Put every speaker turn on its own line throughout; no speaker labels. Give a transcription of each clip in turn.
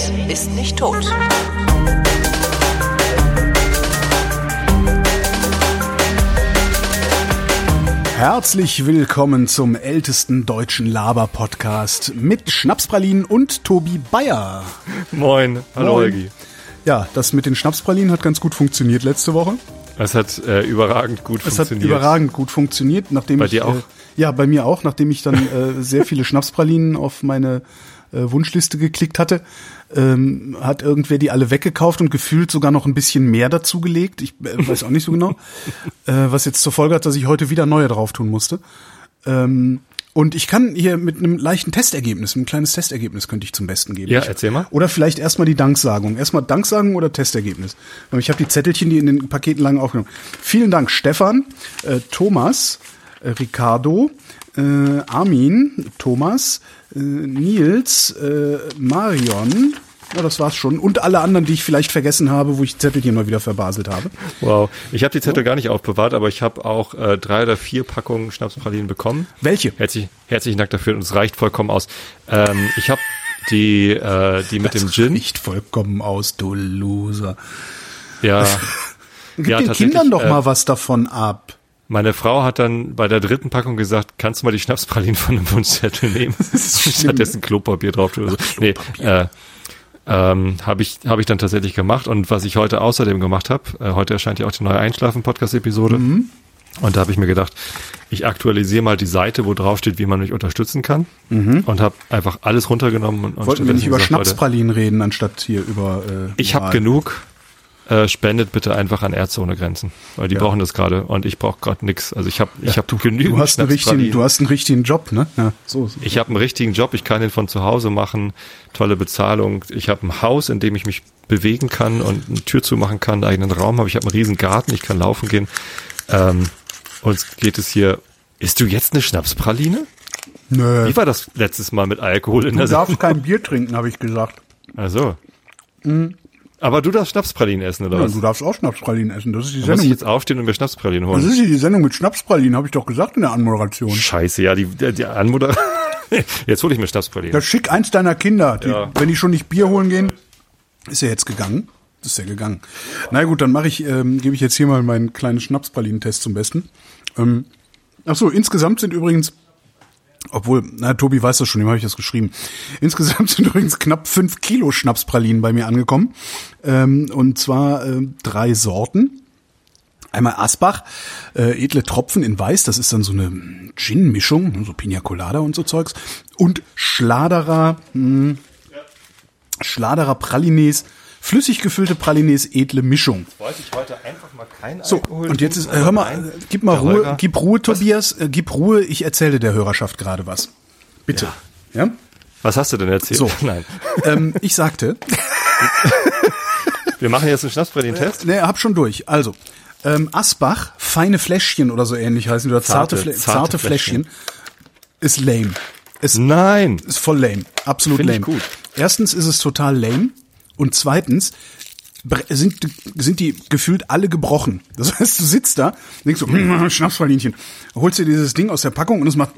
Hate ist nicht tot.
Herzlich willkommen zum ältesten deutschen Laber-Podcast mit Schnapspralinen und Tobi Bayer.
Moin, hallo
Moin.
Holgi.
Ja, das mit den Schnapspralinen hat ganz gut funktioniert letzte Woche.
Es hat äh, überragend gut
Es hat
funktioniert.
überragend gut funktioniert, nachdem
Bei
ich
dir auch?
Äh, ja, bei mir auch, nachdem ich dann äh, sehr viele Schnapspralinen auf meine äh, Wunschliste geklickt hatte, ähm, hat irgendwer die alle weggekauft und gefühlt sogar noch ein bisschen mehr dazugelegt. Ich äh, weiß auch nicht so genau, äh, was jetzt zur Folge hat, dass ich heute wieder neue drauf tun musste. Ähm, und ich kann hier mit einem leichten Testergebnis, ein kleines Testergebnis könnte ich zum Besten geben.
Ja, erzähl mal.
Oder vielleicht erstmal die Danksagung. Erstmal Danksagung oder Testergebnis. Ich habe die Zettelchen, die in den Paketen lagen, aufgenommen. Vielen Dank, Stefan, äh, Thomas, äh, Ricardo, äh, Armin, Thomas, äh, Nils, äh, Marion. Ja, das war's schon. Und alle anderen, die ich vielleicht vergessen habe, wo ich die Zettelchen mal wieder verbaselt habe.
Wow. Ich habe die Zettel gar nicht aufbewahrt, aber ich habe auch äh, drei oder vier Packungen Schnapspralinen bekommen.
Welche?
Herzlich, herzlichen Dank dafür und es reicht vollkommen aus. Ähm, ich habe die, äh, die mit dem Gin.
Nicht vollkommen aus, du Loser.
Ja,
Gib
Ja,
den Kindern doch
äh,
mal was davon ab.
Meine Frau hat dann bei der dritten Packung gesagt, kannst du mal die Schnapspralinen von dem Wunschzettel nehmen? Stattdessen Klopapier drauf. Oder so. Nee, äh, ähm, habe ich habe ich dann tatsächlich gemacht und was ich heute außerdem gemacht habe, äh, heute erscheint ja auch die neue Einschlafen Podcast Episode und da habe ich mir gedacht, ich aktualisiere mal die Seite, wo drauf steht, wie man mich unterstützen kann und habe einfach alles runtergenommen und, und
Wollten wir nicht über Schnapspralinen reden, anstatt hier über äh,
ich habe genug. Äh, spendet bitte einfach an Ärzte ohne Grenzen, weil die brauchen das gerade und ich brauche gerade nix. Also ich habe ich habe genügend
Du hast, einen richtigen, du hast einen richtigen Job, ne? Ja, so. so.
Ich habe einen richtigen Job, ich kann den von zu Hause machen, tolle Bezahlung. Ich habe ein Haus, in dem ich mich bewegen kann und eine Tür zumachen kann, einen eigenen Raum habe. Ich habe einen riesen Garten, ich kann laufen gehen. Ähm, uns geht es hier. Isst du jetzt eine Schnapspraline?
Nö.
Wie war das letztes Mal mit Alkohol in
Du
der
darfst kein Bier trinken, habe ich gesagt.
Also. Aber du darfst Schnapspralinen essen, oder
Ja,
was?
du darfst auch Schnapspralinen essen. Das ist die
Muss
Sendung.
ich
Mit,
jetzt aufstehen und mir Schnapspralinen
das
holen?
ist die Sendung mit Schnapspralinen, habe ich doch gesagt in der Anmoderation.
Scheiße, ja, die, die, Anmutter. jetzt hole ich mir Schnapspralinen.
Das schick eins deiner Kinder, die,
Ja.
wenn die schon nicht Bier holen gehen, ist er jetzt gegangen. Ist er gegangen. Na gut, dann mache ich, ähm, gebe ich jetzt hier mal meinen kleinen Schnapspralinen-Test zum Besten. Ähm, ach so, insgesamt sind übrigens, obwohl, na Tobi weiß das schon, dem habe ich das geschrieben. Insgesamt sind übrigens knapp fünf Kilo Schnapspralinen bei mir angekommen. Ähm, und zwar ähm, drei Sorten. Einmal Asbach, äh, edle Tropfen in Weiß, das ist dann so eine Gin-Mischung, so Pina Colada und so Zeugs. Und Schladerer, mh, Schladerer Pralines, flüssig gefüllte Pralines, edle Mischung.
Wollte ich heute einfach mal kein
So, und jetzt ist, äh, hör mal, äh, gib mal Ruhe,
Holger.
gib Ruhe, Tobias, äh, gib Ruhe, ich erzähle der Hörerschaft gerade was. Bitte. Ja?
Was hast du denn erzählt?
So.
Nein.
ähm, ich sagte,
Wir machen jetzt einen Schnapspralinen-Test.
ne, hab schon durch. Also, ähm, Asbach, feine Fläschchen oder so ähnlich heißen, oder zarte,
Zarte,
Flä-
zarte
zarte Fläschchen, ist lame. Ist,
Nein.
ist voll lame. Absolut
Find ich
lame.
gut.
Erstens ist es total lame. Und zweitens sind, sind die gefühlt alle gebrochen. Das heißt, du sitzt da, denkst so, hm, Schnapsverlinchen, holst dir dieses Ding aus der Packung und es macht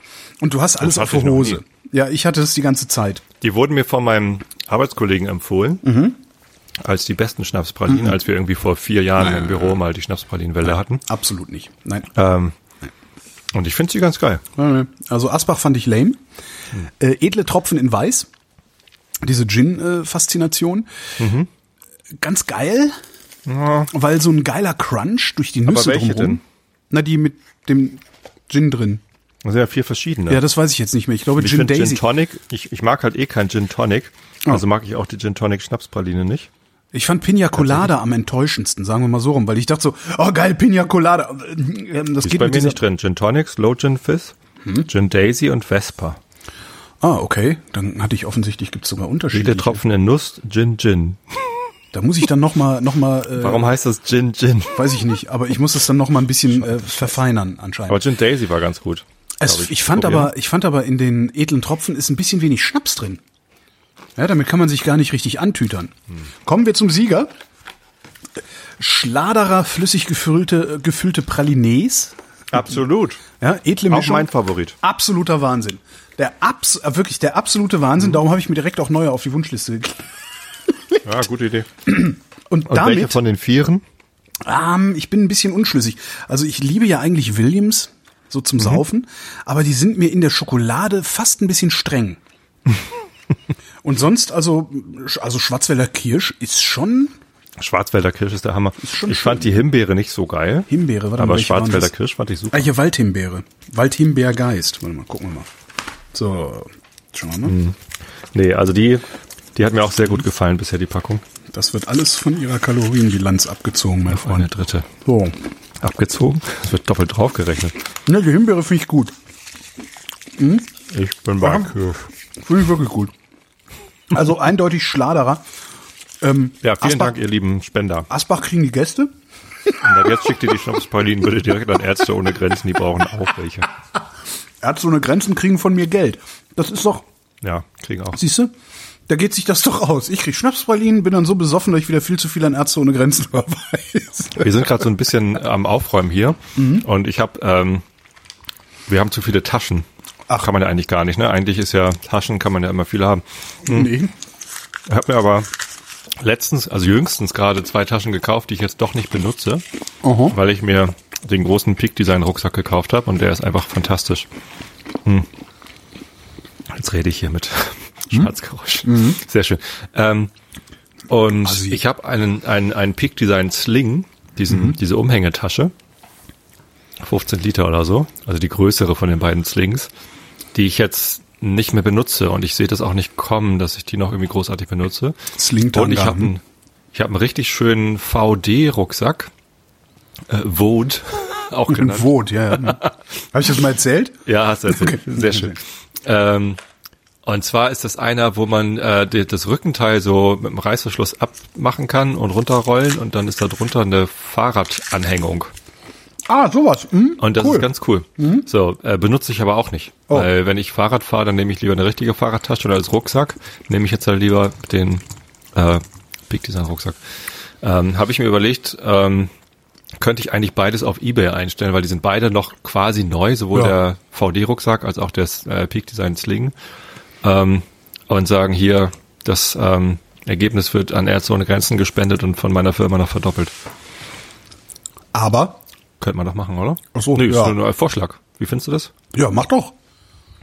und du hast alles auf der Hose. Ja, ich hatte das die ganze Zeit.
Die wurden mir von meinem Arbeitskollegen empfohlen.
Mhm.
Als die besten Schnapspralinen, als wir irgendwie vor vier Jahren im Büro mal die Schnapspralinenwelle hatten.
Absolut nicht. Nein.
Ähm, und ich finde sie ganz geil.
Also Asbach fand ich lame. Äh, edle Tropfen in Weiß. Diese Gin-Faszination.
Mhm.
Ganz geil, weil so ein geiler Crunch durch die Nüsse
welche
drumherum.
denn?
Na, die mit dem Gin drin.
Das sind ja vier verschiedene.
Ja, das weiß ich jetzt nicht mehr. Ich glaube
ich
Gin Daisy.
Gin Tonic, ich, ich mag halt eh kein Gin Tonic.
Oh.
Also mag ich auch die Gin Tonic Schnapspraline nicht.
ich fand Pina Colada am enttäuschendsten, sagen wir mal so rum, weil ich dachte so, oh geil, Pina Colada. Das
Ist
geht
bei mir nicht drin. Gin Tonic, Slow Gin Fizz,
Hm?
Gin Daisy und Vespa.
Ah, okay. Dann hatte ich offensichtlich gibt's sogar Unterschiede.
Viele Tropfen in Nuss, Gin Gin.
Da muss ich dann noch mal, noch mal, äh,
Warum heißt das Gin Gin?
weiß ich nicht, aber ich muss es dann noch mal ein bisschen äh, verfeinern anscheinend.
Aber Gin Daisy war ganz gut.
Es,
glaub
ich, fand
Probieren.
aber, ich fand aber in den edlen Tropfen ist ein bisschen wenig Schnaps drin. Ja, damit kann man sich gar nicht richtig antütern. Kommen wir zum Sieger. Schladerer flüssig gefüllte, äh, gefüllte Pralines.
Absolut.
Ja, edle
Auch
Mischung.
mein Favorit.
Absoluter Wahnsinn. Der abs äh, wirklich der absolute Wahnsinn. Darum habe ich mir direkt auch neue auf die Wunschliste gekriegt.
Ja, gute Idee.
Und,
Und welche
damit,
von den Vieren?
ähm, ich bin ein bisschen unschlüssig. Also ich liebe ja eigentlich Williams so zum Saufen, aber die sind mir in der Schokolade fast ein bisschen streng. Und sonst also also Schwarzwälder Kirsch ist schon
Schwarzwälder Kirsch ist der Hammer.
schon
ich fand die Himbeere nicht so geil.
Himbeere, warte mal,
aber
welche
Schwarzwälder? Kirsch fand ich super.
Ah, hier Waldhimbeere. Waldhimbeergeist. Warte mal, gucken wir mal. So, schauen wir mal.
Mhm. Nee, also die, die hat mir auch sehr gut gefallen bisher, die Packung.
Das wird alles von ihrer Kalorienbilanz abgezogen, mein
Eine
Freund.
dritte.
So.
Abgezogen? Es wird doppelt draufgerechnet.
Ne, die Himbeere finde ich gut.
Ich bin bei Kirsch.
Finde ich wirklich gut. Also eindeutig Schladerer. Ähm,
Ja, vielen
Asbach,
Dank, ihr lieben Spender.
Asbach kriegen die Gäste.
Und jetzt schickt ihr die Schnapspaulinen bitte direkt an Ärzte ohne Grenzen, die brauchen auch welche.
Ärzte ohne Grenzen kriegen von mir Geld. Das ist doch,
Ja, kriegen auch.
siehst du? Da geht sich das doch aus. Ich krieg Schnapspralinen, bin dann so besoffen, dass ich wieder viel zu viel an Ärzte ohne Grenzen überweise.
Wir sind gerade so ein bisschen am Aufräumen hier und ich habe, ähm, wir haben zu viele Taschen.
Ach.
Kann man ja eigentlich gar nicht, ne? Eigentlich ist ja Taschen, kann man ja immer viele haben.
Nee.
Ich habe mir aber letztens, also jüngstens gerade zwei Taschen gekauft, die ich jetzt doch nicht benutze,
Aha.
weil ich mir den großen Peak Design Rucksack gekauft habe und der ist einfach fantastisch. Hm. Jetzt rede ich hier mit Schwarzgeräusch. Sehr schön. Ähm, und
Assi.
ich habe einen, einen, einen Peak Design Sling, diesen, diese Umhängetasche. 15 Liter oder so, also die größere von den beiden Slings, die ich jetzt nicht mehr benutze und ich sehe das auch nicht kommen, dass ich die noch irgendwie großartig benutze.
Slingtanga,
Und ich habe
hm.
einen, ich habe einen richtig schönen VD-Rucksack, äh, Vode, auch genannt.
Vot, ja. ja. Habe ich das mal erzählt?
Ja, hast du erzählt.
Okay.
Sehr schön. Ähm, und zwar ist das einer, wo man äh, die, das Rückenteil so mit dem Reißverschluss abmachen kann und runterrollen und dann ist da drunter eine Fahrradanhängung.
Ah, sowas. Hm?
Und das
cool.
ist ganz cool. So, äh, benutze ich aber auch nicht.
Oh.
Weil wenn ich Fahrrad fahre, dann nehme ich lieber eine richtige Fahrradtasche oder als Rucksack. Nehme ich jetzt halt lieber den äh, Big Design Rucksack. Ähm, Habe ich mir überlegt, ähm, könnte ich eigentlich beides auf Ebay einstellen, weil die sind beide noch quasi neu, sowohl
Ja.
der VD-Rucksack als auch der äh, Peak Design Sling. Ähm, und sagen hier, das ähm, Ergebnis wird an Ärzte ohne Grenzen gespendet und von meiner Firma noch verdoppelt.
Aber,
Könnte man doch machen, oder?
Ach so,
nee, ist
ja.
nur ein Vorschlag. Wie findest du das?
ja, mach doch.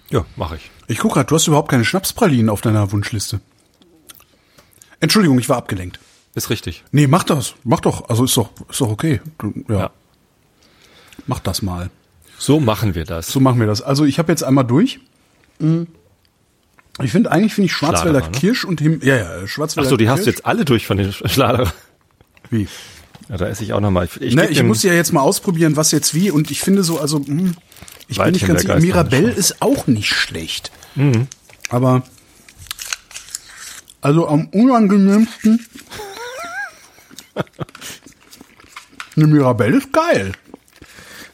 Ja, mache ich.
Ich guck grad, du hast überhaupt keine Schnapspralinen auf deiner Wunschliste. Entschuldigung, ich war abgelenkt.
Ist richtig.
Nee, mach das. Mach doch. Also ist doch, ist doch okay. Ja.
Ja.
Mach das mal.
So machen wir das.
So machen wir das. Also ich habe jetzt einmal durch. Mhm. Ich finde eigentlich finde ich Schwarzwälder
ne?
Kirsch und Him ja ja
Ach
Schwarzwälder
so, die hast du
Kirsch.
jetzt alle durch von den Schlader.
Wie?
Ja, da esse ich auch nochmal. Ich, ich,
ne, ich muss ja jetzt mal ausprobieren, was jetzt wie und ich finde so also hm, ich bin nicht ganz sicher. Mirabelle ist auch nicht schlecht.
Mhm.
Aber also am unangenehmsten eine Mirabelle ist geil.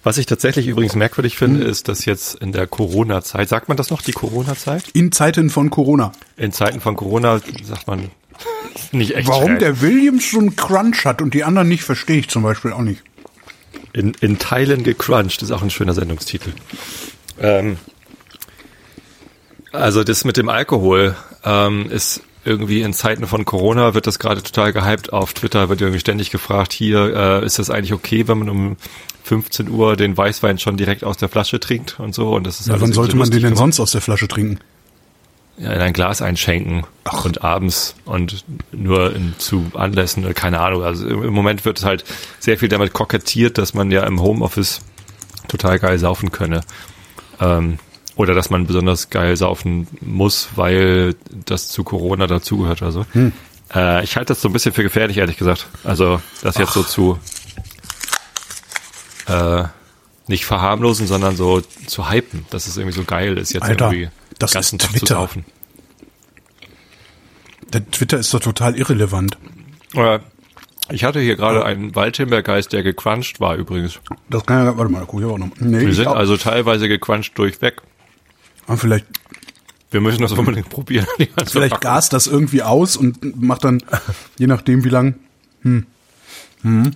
Was ich tatsächlich übrigens merkwürdig finde, ist, dass jetzt in der Corona-Zeit, sagt man das noch, die Corona-Zeit?
In Zeiten von Corona.
In Zeiten von Corona sagt man nicht echt
Warum der Williams so einen Crunch hat und die anderen nicht, verstehe ich zum Beispiel auch nicht.
In, in Teilen gecrunched ist auch ein schöner Sendungstitel. Ähm, also das mit dem Alkohol ähm, ist irgendwie in Zeiten von Corona wird das gerade total gehypt. Auf Twitter wird irgendwie ständig gefragt, hier äh, ist das eigentlich okay, wenn man um 15 Uhr den Weißwein schon direkt aus der Flasche trinkt und so. Und das ist
Ja,
alles
wann sollte
so
man den denn sonst aus der Flasche trinken?
Ja, in ein Glas einschenken und abends und nur in, zu Anlässen, oder keine Ahnung. Also im Moment wird halt sehr viel damit kokettiert, dass man ja im Homeoffice total geil saufen könne. Ähm, oder dass man besonders geil saufen muss, weil das zu Corona dazugehört oder so. Äh, ich halte das so ein bisschen für gefährlich, ehrlich gesagt. Also das jetzt so zu äh, nicht verharmlosen, sondern so zu hypen, dass es irgendwie so geil ist, jetzt
Alter,
irgendwie
das
ganzen
ist
Tag zu
Twitter.
saufen.
Der Twitter ist doch total irrelevant.
Äh, Ich hatte hier gerade einen Waldhimbeergeist, der gecrunched war übrigens.
Das kann ja, warte mal, guck ich auch noch. Nee,
Wir sind
auch,
also teilweise gecrunched durchweg.
Ah, vielleicht,
Wir müssen das unbedingt probieren.
vielleicht gas das irgendwie aus und macht dann, je nachdem wie lang, hm, hm.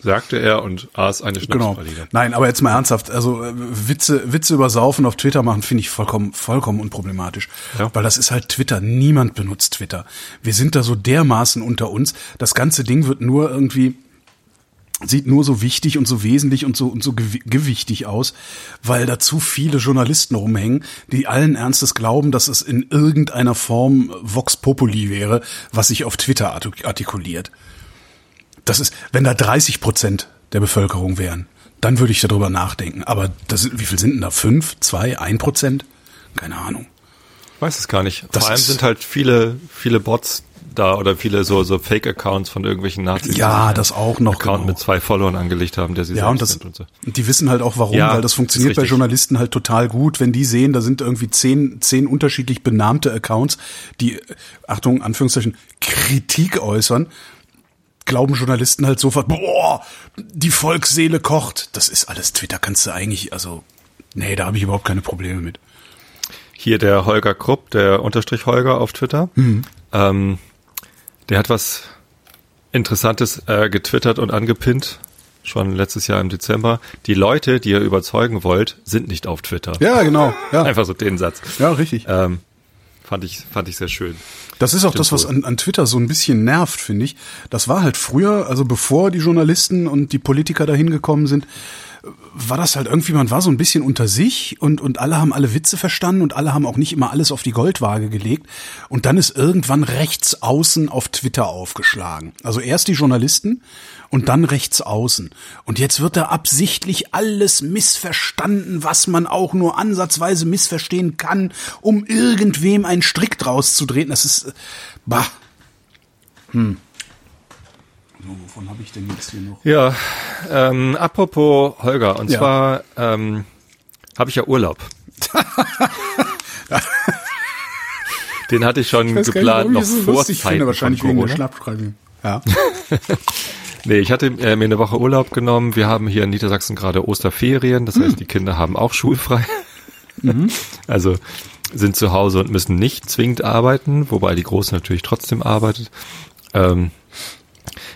sagte er und aß eine
Genau.
Schnapspraline.
Nein, aber jetzt mal ernsthaft. Also äh, Witze, Witze über Saufen auf Twitter machen finde ich vollkommen, vollkommen unproblematisch.
Ja.
Weil das ist halt Twitter. Niemand benutzt Twitter. Wir sind da so dermaßen unter uns. Das ganze Ding wird nur irgendwie sieht nur so wichtig und so wesentlich und so und so gewi- gewichtig aus, weil da zu viele Journalisten rumhängen, die allen Ernstes glauben, dass es in irgendeiner Form Vox Populi wäre, was sich auf Twitter artik- artikuliert. Das ist, wenn da 30 Prozent der Bevölkerung wären, dann würde ich darüber nachdenken. Aber das, wie viel sind denn da? Fünf, zwei, ein Prozent? Keine Ahnung.
Weiß es gar nicht.
Das
Vor allem sind halt viele, viele Bots da oder viele so, so Fake-Accounts von irgendwelchen Nazis.
Ja, das auch noch,
Account
genau.
mit zwei Followern angelegt haben, der sie
Ja, und das,
und so.
die wissen halt auch warum,
Ja,
weil das funktioniert bei. Journalisten halt total gut, wenn die sehen, da sind irgendwie zehn, zehn unterschiedlich benannte Accounts, die, Achtung, Anführungszeichen, Kritik äußern, glauben Journalisten halt sofort, boah, die Volksseele kocht. Das ist alles Twitter, kannst du eigentlich, also, nee, da habe ich überhaupt keine Probleme mit.
Hier der Holger Krupp, der Unterstrich Holger auf Twitter,
Mhm.
ähm, der hat was Interessantes äh, getwittert und angepinnt, schon letztes Jahr im Dezember. Die Leute, die ihr überzeugen wollt, sind nicht auf Twitter.
Ja, genau, ja,
Einfach so den Satz.
ja, richtig.
Ähm, fand ich, fand ich sehr schön.
Das ist auch das, was an, an Twitter so ein bisschen nervt, finde ich. Das war halt früher, also bevor die Journalisten und die Politiker dahin gekommen sind, war das halt irgendwie, man war so ein bisschen unter sich und, und alle haben alle Witze verstanden und alle haben auch nicht immer alles auf die Goldwaage gelegt. Und dann ist irgendwann rechts außen auf Twitter aufgeschlagen. Also erst die Journalisten und dann rechts außen. Und jetzt wird da absichtlich alles missverstanden, was man auch nur ansatzweise missverstehen kann, um irgendwem einen Strick draus zu drehen. Das ist, äh, bah. Hm. So, wovon habe ich denn jetzt hier noch?
Ja, ähm, apropos Holger, und
Ja.
zwar ähm, habe ich ja Urlaub. Den hatte ich schon
nicht,
geplant,
warum
noch
ich so
vor Zeiten
finde, wahrscheinlich
von
wegen der
Corona.
Schnappschreibung. Ja.
Nee, ich hatte äh, mir eine Woche Urlaub genommen. Wir haben hier in Niedersachsen gerade Osterferien, das
Hm.
heißt, die Kinder haben auch schulfrei.
Mhm.
Also sind zu Hause und müssen nicht zwingend arbeiten, wobei die Große natürlich trotzdem arbeitet. Ähm,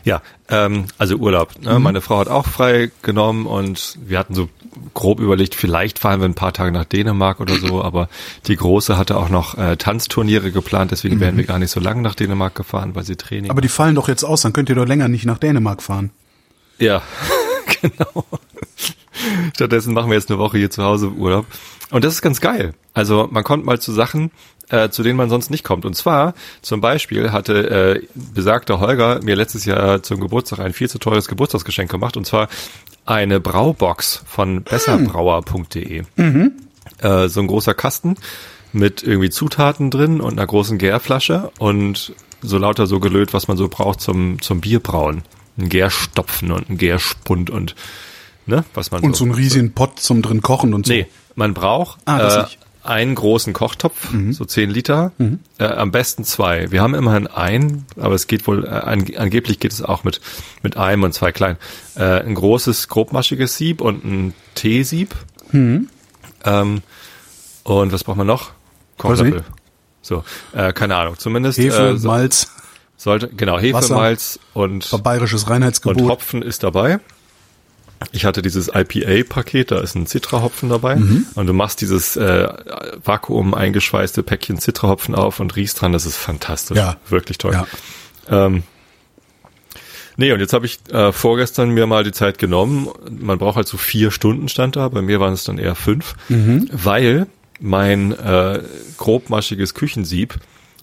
ja, ähm, also Urlaub.
Mhm.
Ne? Meine Frau hat auch frei genommen und wir hatten so grob überlegt, vielleicht fahren wir ein paar Tage nach Dänemark oder so, aber die Große hatte auch noch äh, Tanzturniere geplant, deswegen wären wir gar nicht so lange nach Dänemark gefahren, weil sie Training
Mhm. Aber die fallen doch jetzt aus, dann könnt ihr doch länger nicht nach Dänemark fahren.
Ja, genau. Stattdessen machen wir jetzt eine Woche hier zu Hause Urlaub. Und das ist ganz geil. Also man kommt mal zu Sachen, äh, zu denen man sonst nicht kommt. Und zwar zum Beispiel hatte äh, besagter Holger mir letztes Jahr zum Geburtstag ein viel zu teures Geburtstagsgeschenk gemacht. Und zwar eine Braubox von besserbrauer.de. Äh, so ein großer Kasten mit irgendwie Zutaten drin und einer großen Gärflasche und so lauter so gelöt, was man so braucht zum, zum Bierbrauen. Ein Gärstopfen und ein Gärspund und ne, was man
Und so einen riesigen Pott zum drin kochen und so.
Nee, man braucht
Ah, das
äh,
nicht.
Einen großen Kochtopf, so 10 Liter, äh, am besten zwei. Wir haben immerhin einen, aber es geht wohl, äh, ange angeblich geht es auch mit, mit einem und zwei kleinen. Äh, ein großes, grobmaschiges Sieb und ein Teesieb. Ähm, und was braucht man noch? Kochlöffel. So, äh, keine Ahnung. Zumindest
Hefe,
äh, so,
Malz,
sollte, genau, Hefe,
Wasser.
Malz und
bayerisches
und
Reinheitsgebot.
Hopfen ist dabei. Ich hatte dieses IPA-Paket, da ist ein Citra-Hopfen dabei. Und du machst dieses äh, Vakuum eingeschweißte Päckchen Citra-Hopfen auf und riechst dran. Das ist fantastisch.
Ja.
Wirklich toll.
Ja.
Ähm, nee, und jetzt habe ich äh, vorgestern mir mal die Zeit genommen. Man braucht halt so vier Stunden stand da. Bei mir waren es dann eher fünf. Weil mein äh, grobmaschiges Küchensieb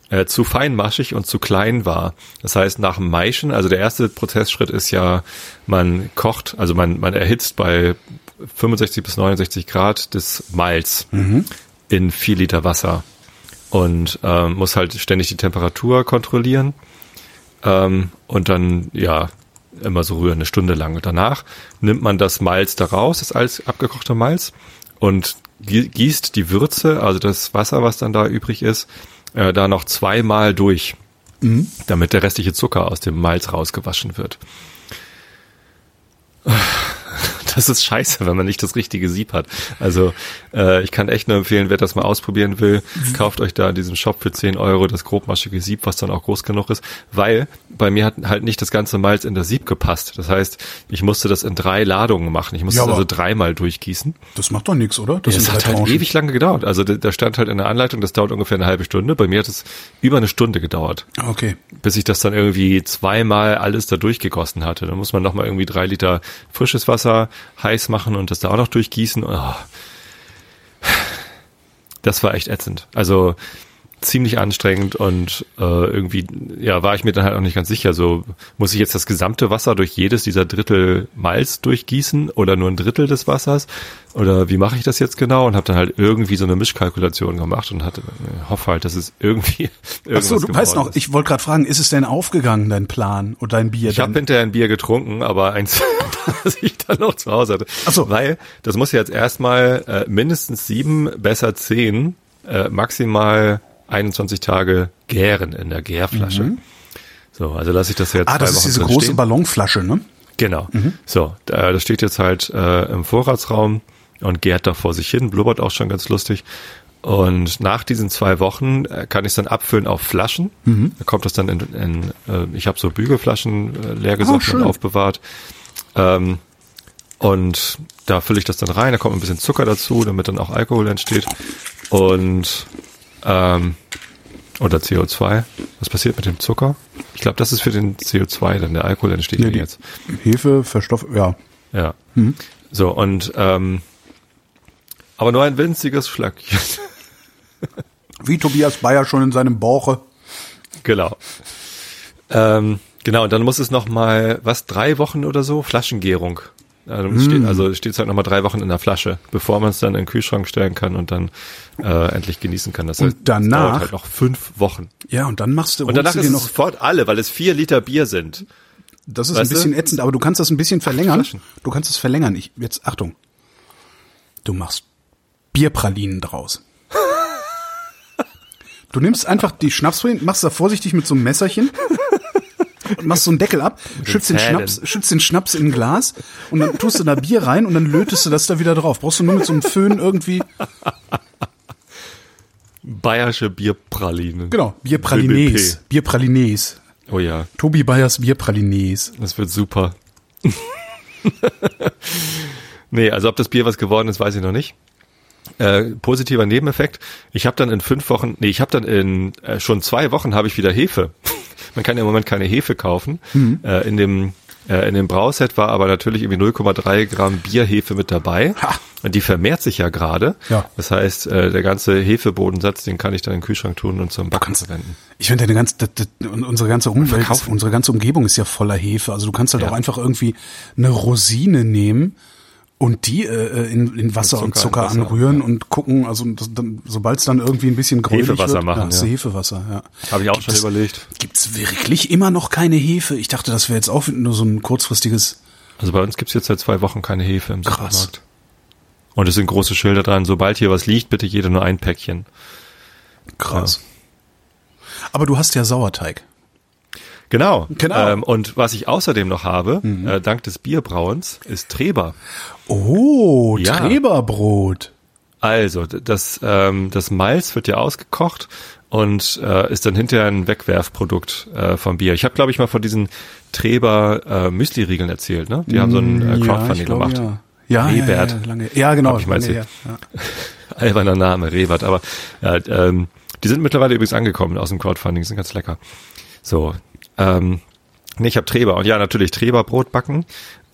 äh, zu feinmaschig und zu klein war. Das heißt, nach dem Maischen, also der erste Prozessschritt ist ja, man kocht, also man, man erhitzt bei 65 bis 69 Grad des Malz in vier Liter Wasser und ähm, muss halt ständig die Temperatur kontrollieren ähm, und dann, ja, immer so rühren, eine Stunde lang. Und danach nimmt man das Malz da raus, das alles abgekochte Malz und gie- gießt die Würze, also das Wasser, was dann da übrig ist, äh, da noch zweimal durch, damit der restliche Zucker aus dem Malz rausgewaschen wird. Das ist scheiße, wenn man nicht das richtige Sieb hat. Also äh, ich kann echt nur empfehlen, wer das mal ausprobieren will, kauft euch da in diesem Shop für 10 Euro das grobmaschige Sieb, was dann auch groß genug ist, weil bei mir hat halt nicht das ganze Malz in das Sieb gepasst. Das heißt, ich musste das in drei Ladungen machen. Ich musste
Ja,
es also dreimal durchgießen.
Das macht doch nichts, oder? Das
Das
sind
hat halt
Tranchen.
ewig lange gedauert. Also da da stand halt in der Anleitung, das dauert ungefähr eine halbe Stunde. Bei mir hat es über eine Stunde gedauert,
Ah, Okay.
bis ich das dann irgendwie zweimal alles da durchgegossen hatte. Dann muss man nochmal irgendwie drei Liter frisches Wasser heiß machen und das da auch noch durchgießen. Oh. Das war echt ätzend. Also ziemlich anstrengend und äh, irgendwie ja war ich mir dann halt auch nicht ganz sicher so muss ich jetzt das gesamte Wasser durch jedes dieser Drittel Malz durchgießen oder nur ein Drittel des Wassers oder wie mache ich das jetzt genau und habe dann halt irgendwie so eine Mischkalkulation gemacht und hatte äh, hoffe halt dass es irgendwie
Ach so, du weißt noch,
ist.
ich wollte gerade fragen, ist es denn aufgegangen, dein Plan oder dein Bier?
Ich habe hinterher ein Bier getrunken, aber eins, das ich dann noch zu Hause hatte.
Ach so.
Weil das muss ja jetzt erstmal äh, mindestens sieben, besser zehn, äh, maximal 21 Tage gären in der Gärflasche. So, also lasse ich das jetzt
ah, das ist
Wochen
diese große
stehen.
Ballonflasche, ne?
Genau. So, da, das steht jetzt halt äh, im Vorratsraum und gärt da vor sich hin, blubbert auch schon ganz lustig. Und nach diesen zwei Wochen äh, kann ich es dann abfüllen auf Flaschen. Da kommt das dann in, in äh, ich habe so Bügelflaschen äh, leer gesoffen
schön.
und aufbewahrt. Ähm, und da fülle ich das dann rein, da kommt ein bisschen Zucker dazu, damit dann auch Alkohol entsteht. Und ähm, oder CO2. Was passiert mit dem Zucker? Ich glaube, das ist für den CO2, dann der Alkohol entsteht
Ja,
jetzt.
Hefe, Verstoff, ja.
Ja. So, und ähm, aber nur ein winziges Schlöckchen.
Wie Tobias Bayer schon in seinem Bauche.
genau. Ähm, genau, und dann muss es noch mal, was, drei Wochen oder so? Flaschengärung. Also, es steht, also steht es halt noch mal drei Wochen in der Flasche, bevor man es dann in den Kühlschrank stellen kann und dann äh, endlich genießen kann. Das
Und
heißt,
danach-
dauert halt noch fünf Wochen.
Ja, und dann machst du,
Und danach
du
ist
noch,
sofort alle, weil es vier Liter Bier sind.
das ist
weißt
ein bisschen
du?
ätzend, aber du kannst das ein bisschen verlängern. Du kannst es verlängern. Ich, jetzt, Achtung. Du machst Bierpralinen draus. Du nimmst einfach die Schnapspralinen, machst da vorsichtig mit so einem Messerchen, machst so einen Deckel ab, schützt den. Schnaps, schützt den Schnaps in ein Glas und dann tust du da Bier rein und dann lötest du das da wieder drauf. Brauchst du nur mit so einem Föhn irgendwie,
Bayerische Bierpralinen.
genau, Bierpralines,
BBP.
Bierpralines.
Oh ja,
Tobi Bayers Bierpralines.
das wird super. nee, also ob das Bier was geworden ist, weiß ich noch nicht. Äh, positiver Nebeneffekt. Ich habe dann in fünf Wochen, nee, ich habe dann in äh, schon zwei Wochen habe ich wieder Hefe. Man kann ja im Moment keine Hefe kaufen. Äh, in dem äh, in dem Brauset war aber natürlich irgendwie 0,3 Gramm Bierhefe mit dabei.
Ha.
Und die vermehrt sich ja gerade.
Ja.
Das heißt, äh, der ganze Hefebodensatz, den kann ich dann in den Kühlschrank tun und zum Backen verwenden.
Ich finde, deine ganze, das, das, unsere ganze Umwelt, unsere ganze Umgebung ist ja voller Hefe. Also du kannst halt
Ja.
auch einfach irgendwie eine Rosine nehmen und die äh, in, in Wasser und
Zucker Wasser,
anrühren und gucken. Also sobald es dann irgendwie ein bisschen gräulich
Hefewasser
wird,
machen,
ja,
ja.
Hefewasser. Ja.
Habe ich auch
Gibt
schon überlegt.
Gibt's wirklich immer noch keine Hefe? Ich dachte, das wäre jetzt auch nur so ein kurzfristiges.
Also bei uns gibt's jetzt seit zwei Wochen keine Hefe im
Krass.
Supermarkt. Und es sind große Schilder dran, sobald hier was liegt, bitte jeder nur ein Päckchen.
Krass. Aber du hast ja Sauerteig.
Genau.
Genau.
Ähm, und was ich außerdem noch habe, äh, dank des Bierbrauens, ist Treber.
Oh,
Ja.
Treberbrot.
Also, das, ähm, das Malz wird ja ausgekocht und äh, ist dann hinterher ein Wegwerfprodukt äh, vom Bier. Ich habe, glaube ich, mal von diesen Treber äh, Müsli-Riegeln erzählt. Ne? Die haben so ein äh,
Ja,
Crowdfunding
glaube,
gemacht.
Ja. Ja, ja,
Rebert.
ja, lange. Ja, genau.
Hab ich mal
lange Ja.
alberner Name, Rewert, aber ja, ähm, die sind mittlerweile übrigens angekommen aus dem Crowdfunding, sind ganz lecker. So, ähm, nee, ich habe Treber und ja, natürlich Treberbrot backen.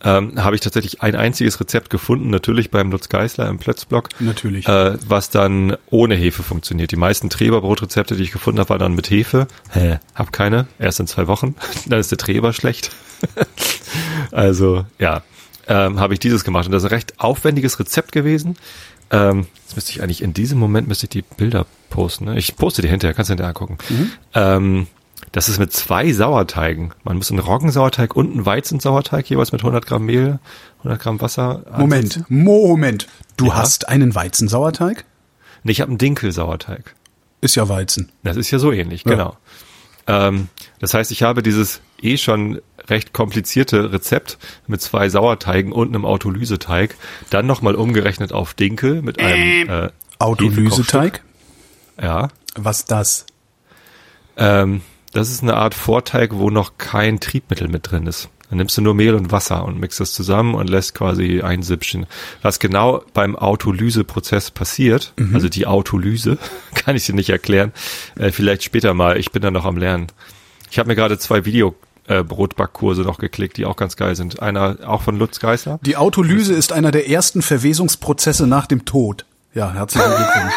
Ähm, habe ich tatsächlich ein einziges Rezept gefunden, natürlich beim Lutz Geisler im Plötzblock.
Natürlich.
Äh, was dann ohne Hefe funktioniert. Die meisten Treberbrot-Rezepte, die ich gefunden habe, waren dann mit Hefe. Hä, hab keine, erst in zwei Wochen. dann ist der Treber schlecht. also, ja, ähm, habe ich dieses gemacht. Und das ist ein recht aufwendiges Rezept gewesen. Ähm, jetzt müsste ich eigentlich in diesem Moment müsste ich die Bilder posten. Ne? Ich poste die hinterher, kannst du hinterher angucken. Ähm, das ist mit zwei Sauerteigen. Man muss einen Roggensauerteig und einen Weizensauerteig jeweils mit 100 Gramm Mehl, 100 Gramm Wasser.
Moment, Moment. Du
Ja.
hast einen Weizensauerteig?
Nee, ich habe einen Dinkelsauerteig.
Ist ja Weizen.
Das ist ja so ähnlich,
Ja.
genau. Ähm, das heißt, ich habe dieses eh schon recht komplizierte Rezept mit zwei Sauerteigen und einem Autolyseteig, dann nochmal umgerechnet auf Dinkel mit einem äh,
Autolyseteig?
Ja.
Was das?
Ähm, das ist eine Art Vorteig, wo noch kein Triebmittel mit drin ist. Dann nimmst du nur Mehl und Wasser und mixt das zusammen und lässt quasi ein Sippchen. Was genau beim Autolyseprozess passiert, mhm. also die Autolyse, kann ich dir nicht erklären. Äh, vielleicht später mal. Ich bin da noch am Lernen. Ich habe mir gerade zwei Video äh, Brotbackkurse noch geklickt, die auch ganz geil sind. Einer auch von Lutz Geißler.
Die Autolyse ist einer der ersten Verwesungsprozesse nach dem Tod. Ja, herzlichen Glückwunsch.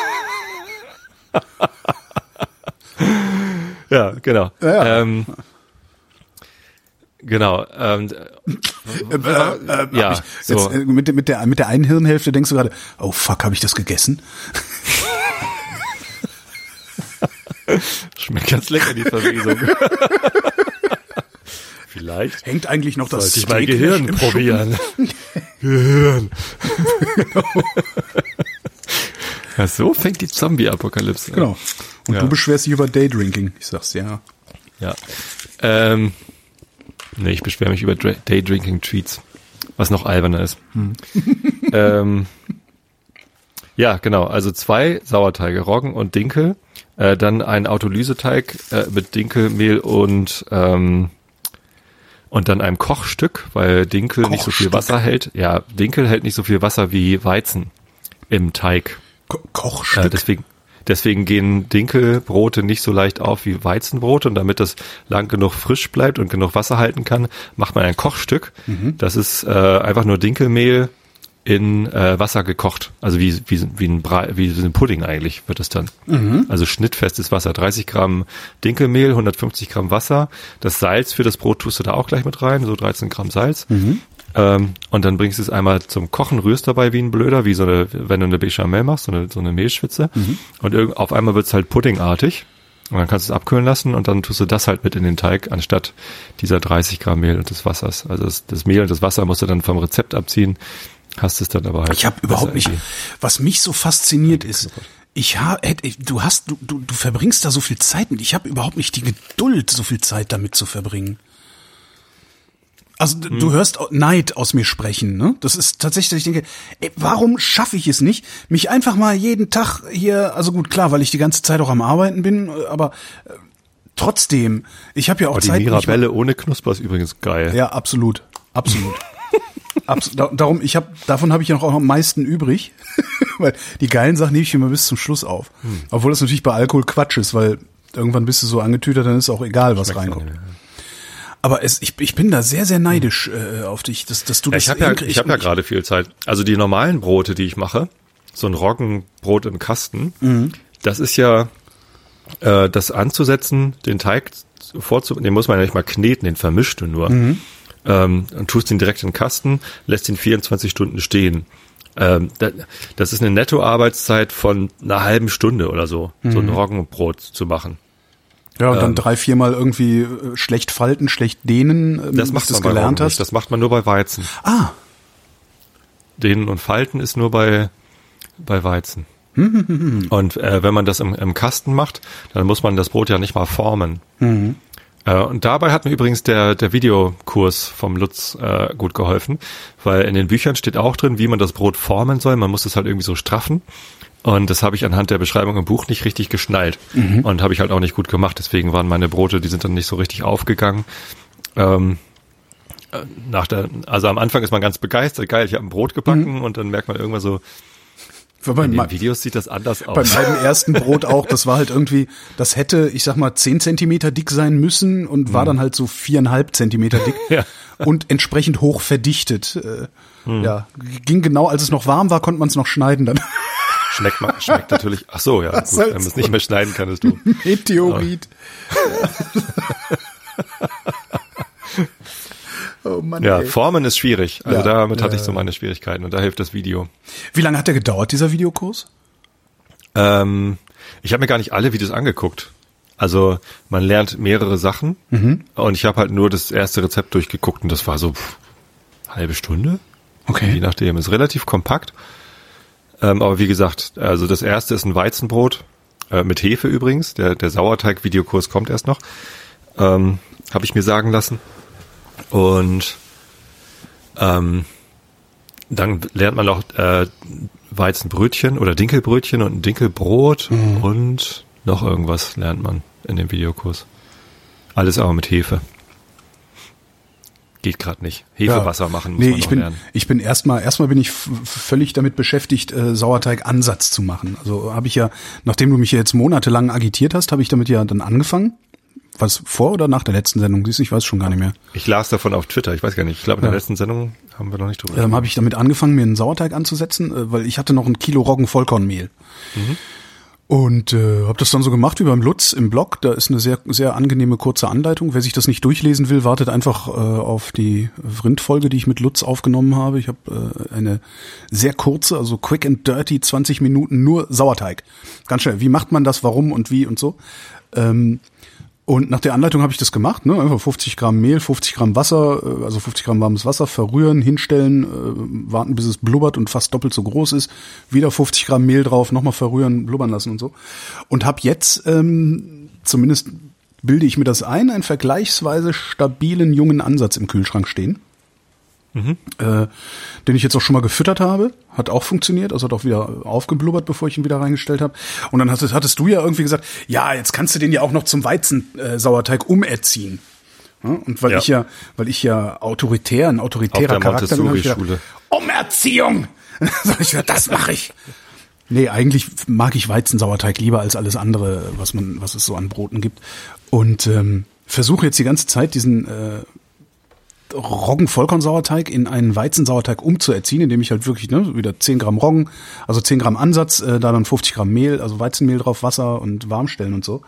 ja, genau. Ja. Ähm, Genau. Ähm,
äh, äh, äh, ja, ich, so. Jetzt, äh, mit, mit, der, mit der einen Hirnhälfte denkst du gerade, oh fuck, habe ich das gegessen?
Schmeckt ganz lecker, die Verwesung. Vielleicht.
Hängt eigentlich noch das
Sollte ich mein Gehirn probieren. Gehirn. Ja, so fängt die Zombie-Apokalypse an.
Genau. Und ja. du beschwerst dich über Daydrinking. Ich sag's ja.
Ja. Ähm, Nee, ich beschwere mich über Daydrinking-Tweets, was noch alberner ist. Hm. ähm, ja, genau. Also zwei Sauerteige, Roggen und Dinkel. Äh, dann ein Autolyseteig äh, mit Dinkelmehl und ähm, und dann einem Kochstück, weil Dinkel Kochstück. nicht so viel Wasser hält. Ja, Dinkel hält nicht so viel Wasser wie Weizen im Teig.
Ko Kochstück. Äh,
deswegen Deswegen gehen Dinkelbrote nicht so leicht auf wie Weizenbrote und damit das lang genug frisch bleibt und genug Wasser halten kann, macht man ein Kochstück. Mhm. Das ist äh, einfach nur Dinkelmehl in äh, Wasser gekocht. Also wie, wie, wie, ein Bra wie ein Pudding eigentlich wird es dann. Mhm. Also schnittfestes Wasser. 30 Gramm Dinkelmehl, 150 Gramm Wasser. Das Salz für das Brot tust du da auch gleich mit rein, so 13 Gramm Salz. Mhm. Ähm, und dann bringst du es einmal zum Kochen, rührst dabei wie ein Blöder, wie so eine, wenn du eine Bechamel machst, so eine, so eine Mehlschwitze. Mhm. Und auf einmal wird es halt puddingartig. Und dann kannst du es abkühlen lassen und dann tust du das halt mit in den Teig, anstatt dieser 30 Gramm Mehl und des Wassers. Also das, das Mehl und das Wasser musst du dann vom Rezept abziehen, hast es dann aber halt.
Ich habe überhaupt nicht, was mich so fasziniert ist, ich habe, du hast, du, du, du verbringst da so viel Zeit mit. Ich habe überhaupt nicht die Geduld, so viel Zeit damit zu verbringen. Also hm. du hörst Neid aus mir sprechen, ne? Das ist tatsächlich, ich denke, ey, warum schaffe ich es nicht, mich einfach mal jeden Tag hier, also gut, klar, weil ich die ganze Zeit auch am Arbeiten bin, aber äh, trotzdem, ich habe ja auch oh, Zeit.
Die Mirabelle ohne Knusper ist übrigens geil.
Ja, absolut, absolut. Abs darum, ich habe, davon habe ich ja noch auch am meisten übrig, weil die geilen Sachen nehme ich immer bis zum Schluss auf. Hm. Obwohl das natürlich bei Alkohol Quatsch ist, weil irgendwann bist du so angetütert, dann ist auch egal, was Schmeckt reinkommt. Aber es, ich, ich bin da sehr, sehr neidisch äh, auf dich, dass, dass du
ja,
das
Ich habe ja, ich hab ja gerade viel Zeit. Also die normalen Brote, die ich mache, so ein Roggenbrot im Kasten, mhm. das ist ja äh, das anzusetzen, den Teig vorzu, den muss man ja nicht mal kneten, den vermischt du nur. Mhm. Ähm, und tust ihn direkt in den Kasten, lässt ihn 24 Stunden stehen. Ähm, das ist eine Nettoarbeitszeit von einer halben Stunde oder so, mhm. so ein mhm. Roggenbrot zu machen.
Ja, und dann ähm, drei, viermal irgendwie äh, schlecht falten, schlecht dehnen,
ähm, das macht man gelernt hast. Nicht. Das macht man nur bei Weizen.
Ah.
Dehnen und falten ist nur bei, bei Weizen. und äh, wenn man das im, im Kasten macht, dann muss man das Brot ja nicht mal formen. Mhm. Äh, und dabei hat mir übrigens der, der Videokurs vom Lutz äh, gut geholfen, weil in den Büchern steht auch drin, wie man das Brot formen soll. Man muss es halt irgendwie so straffen. Und das habe ich anhand der Beschreibung im Buch nicht richtig geschnallt. Mhm. Und habe ich halt auch nicht gut gemacht. Deswegen waren meine Brote, die sind dann nicht so richtig aufgegangen. Ähm, äh, nach der, also am Anfang ist man ganz begeistert, geil, ich habe ein Brot gebacken mhm. und dann merkt man irgendwann so,
in den Videos sieht das anders aus. Bei meinem ersten Brot auch, das war halt irgendwie, das hätte, ich sag mal, zehn Zentimeter dick sein müssen und mhm. war dann halt so viereinhalb Zentimeter dick ja. und entsprechend hoch verdichtet. Äh, mhm. Ja, ging genau, als es noch warm war, konnte man es noch schneiden dann.
Schmeckt, schmeckt natürlich. Ach so, ja. Gut, wenn man es nicht mehr schneiden kann, ist du.
Meteorit.
Oh Mann, ja, ey. Formen ist schwierig. Also ja, damit ja, hatte ich so meine Schwierigkeiten und da hilft das Video.
Wie lange hat der gedauert, dieser Videokurs?
Ähm, ich habe mir gar nicht alle Videos angeguckt. Also man lernt mehrere Sachen mhm. und ich habe halt nur das erste Rezept durchgeguckt und das war so pff, halbe Stunde. Okay. Je nachdem. Ist relativ kompakt. Ähm, aber wie gesagt, also das erste ist ein Weizenbrot äh, mit Hefe übrigens. Der, der Sauerteig-Videokurs kommt erst noch. Ähm, Habe ich mir sagen lassen. Und ähm, dann lernt man auch äh, Weizenbrötchen oder Dinkelbrötchen und ein Dinkelbrot mhm. und noch irgendwas lernt man in dem Videokurs. Alles aber mit Hefe. Geht gerade nicht. Hefewasser ja. machen
muss nee, man ich bin, lernen. Ich bin erstmal, erstmal bin ich völlig damit beschäftigt, äh, Sauerteig-Ansatz zu machen. Also habe ich ja, nachdem du mich jetzt monatelang agitiert hast, habe ich damit ja dann angefangen. Was vor oder nach der letzten Sendung? Siehst du, ich weiß schon gar nicht mehr.
Ich las davon auf Twitter, ich weiß gar nicht. Ich glaube, in der letzten Sendung haben wir noch nicht drüber.
Ähm, habe ich damit angefangen, mir einen Sauerteig anzusetzen, äh, weil ich hatte noch ein Kilo Roggen-Vollkornmehl. Mhm. Und äh, habe das dann so gemacht wie beim Lutz im Blog. Da ist eine sehr sehr angenehme kurze Anleitung. Wer sich das nicht durchlesen will, wartet einfach äh, auf die Rindfolge, die ich mit Lutz aufgenommen habe. Ich habe äh, eine sehr kurze, also quick and dirty, 20 Minuten nur Sauerteig. Ganz schnell. Wie macht man das? Warum und wie und so? Ähm, und nach der Anleitung habe ich das gemacht, ne? Einfach 50 Gramm Mehl, 50 Gramm Wasser, äh, also 50 Gramm warmes Wasser, verrühren, hinstellen, äh, warten, bis es blubbert und fast doppelt so groß ist, wieder 50 Gramm Mehl drauf, nochmal verrühren, blubbern lassen und so. Und habe jetzt, ähm, zumindest bilde ich mir das ein, einen vergleichsweise stabilen jungen Ansatz im Kühlschrank stehen mhm. äh, den ich jetzt auch schon mal gefüttert habe. Hat auch funktioniert, also hat auch wieder aufgeblubbert, bevor ich ihn wieder reingestellt habe. Und dann hattest, hattest du ja irgendwie gesagt, ja, jetzt kannst du den ja auch noch zum Weizensauerteig äh, umerziehen. Ja, und weil ja. ich ja, weil ich ja autoritär, ein autoritärer Charakter bin, habe ich gedacht, Umerziehung! das mache ich. Nee, eigentlich mag ich Weizensauerteig lieber als alles andere, was man, was es so an Broten gibt. Und ähm, versuche jetzt die ganze Zeit diesen äh, Roggen-Vollkornsauerteig in einen Weizensauerteig umzuerziehen, indem ich halt wirklich ne, wieder 10 Gramm Roggen, also 10 Gramm Ansatz, äh, da dann 50 Gramm Mehl, also Weizenmehl drauf, Wasser und warm stellen und so.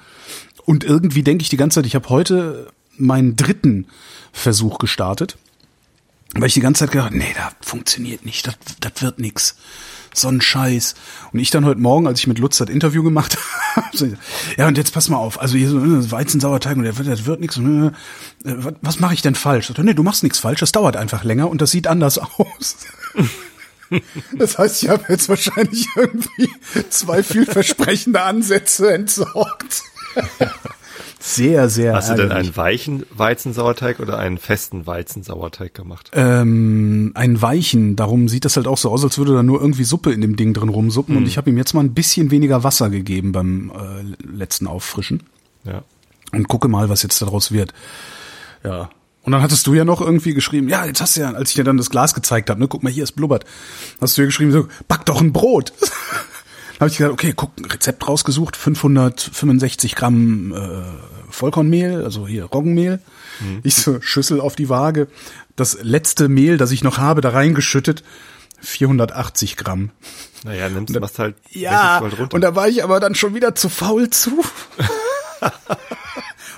Und irgendwie denke ich die ganze Zeit, ich habe heute meinen dritten Versuch gestartet, weil ich die ganze Zeit gedacht, nee, das funktioniert nicht, das, das wird nix so ein Scheiß. Und ich dann heute Morgen, als ich mit Lutz das Interview gemacht habe, ja, und jetzt pass mal auf, also hier so äh, Weizensauerteig und der wird, das wird nichts. Äh, was, mache ich denn falsch? Ich nee, du machst nichts falsch, das dauert einfach länger und das sieht anders aus. Das heißt, ich habe jetzt wahrscheinlich irgendwie zwei vielversprechende Ansätze entsorgt. Sehr, sehr.
Hast ärgerlich. du denn einen weichen Weizensauerteig oder einen festen Weizensauerteig gemacht?
Ähm, einen weichen. Darum sieht das halt auch so aus, als würde da nur irgendwie Suppe in dem Ding drin rumsuppen. Mhm. Und ich habe ihm jetzt mal ein bisschen weniger Wasser gegeben beim äh, letzten Auffrischen.
Ja.
Und gucke mal, was jetzt daraus wird. Ja. Und dann hattest du ja noch irgendwie geschrieben, ja, jetzt hast du ja, als ich dir dann das Glas gezeigt habe, ne, guck mal, hier ist blubbert. Hast du ja geschrieben, so, back doch ein Brot. habe ich gesagt, okay, guck, Rezept rausgesucht, 565 Gramm äh, Vollkornmehl, also hier Roggenmehl. Mhm. Ich so Schüssel auf die Waage. Das letzte Mehl, das ich noch habe, da reingeschüttet. 480 Gramm.
Naja, nimmst du was halt.
Ja, und da war ich aber dann schon wieder zu faul zu. und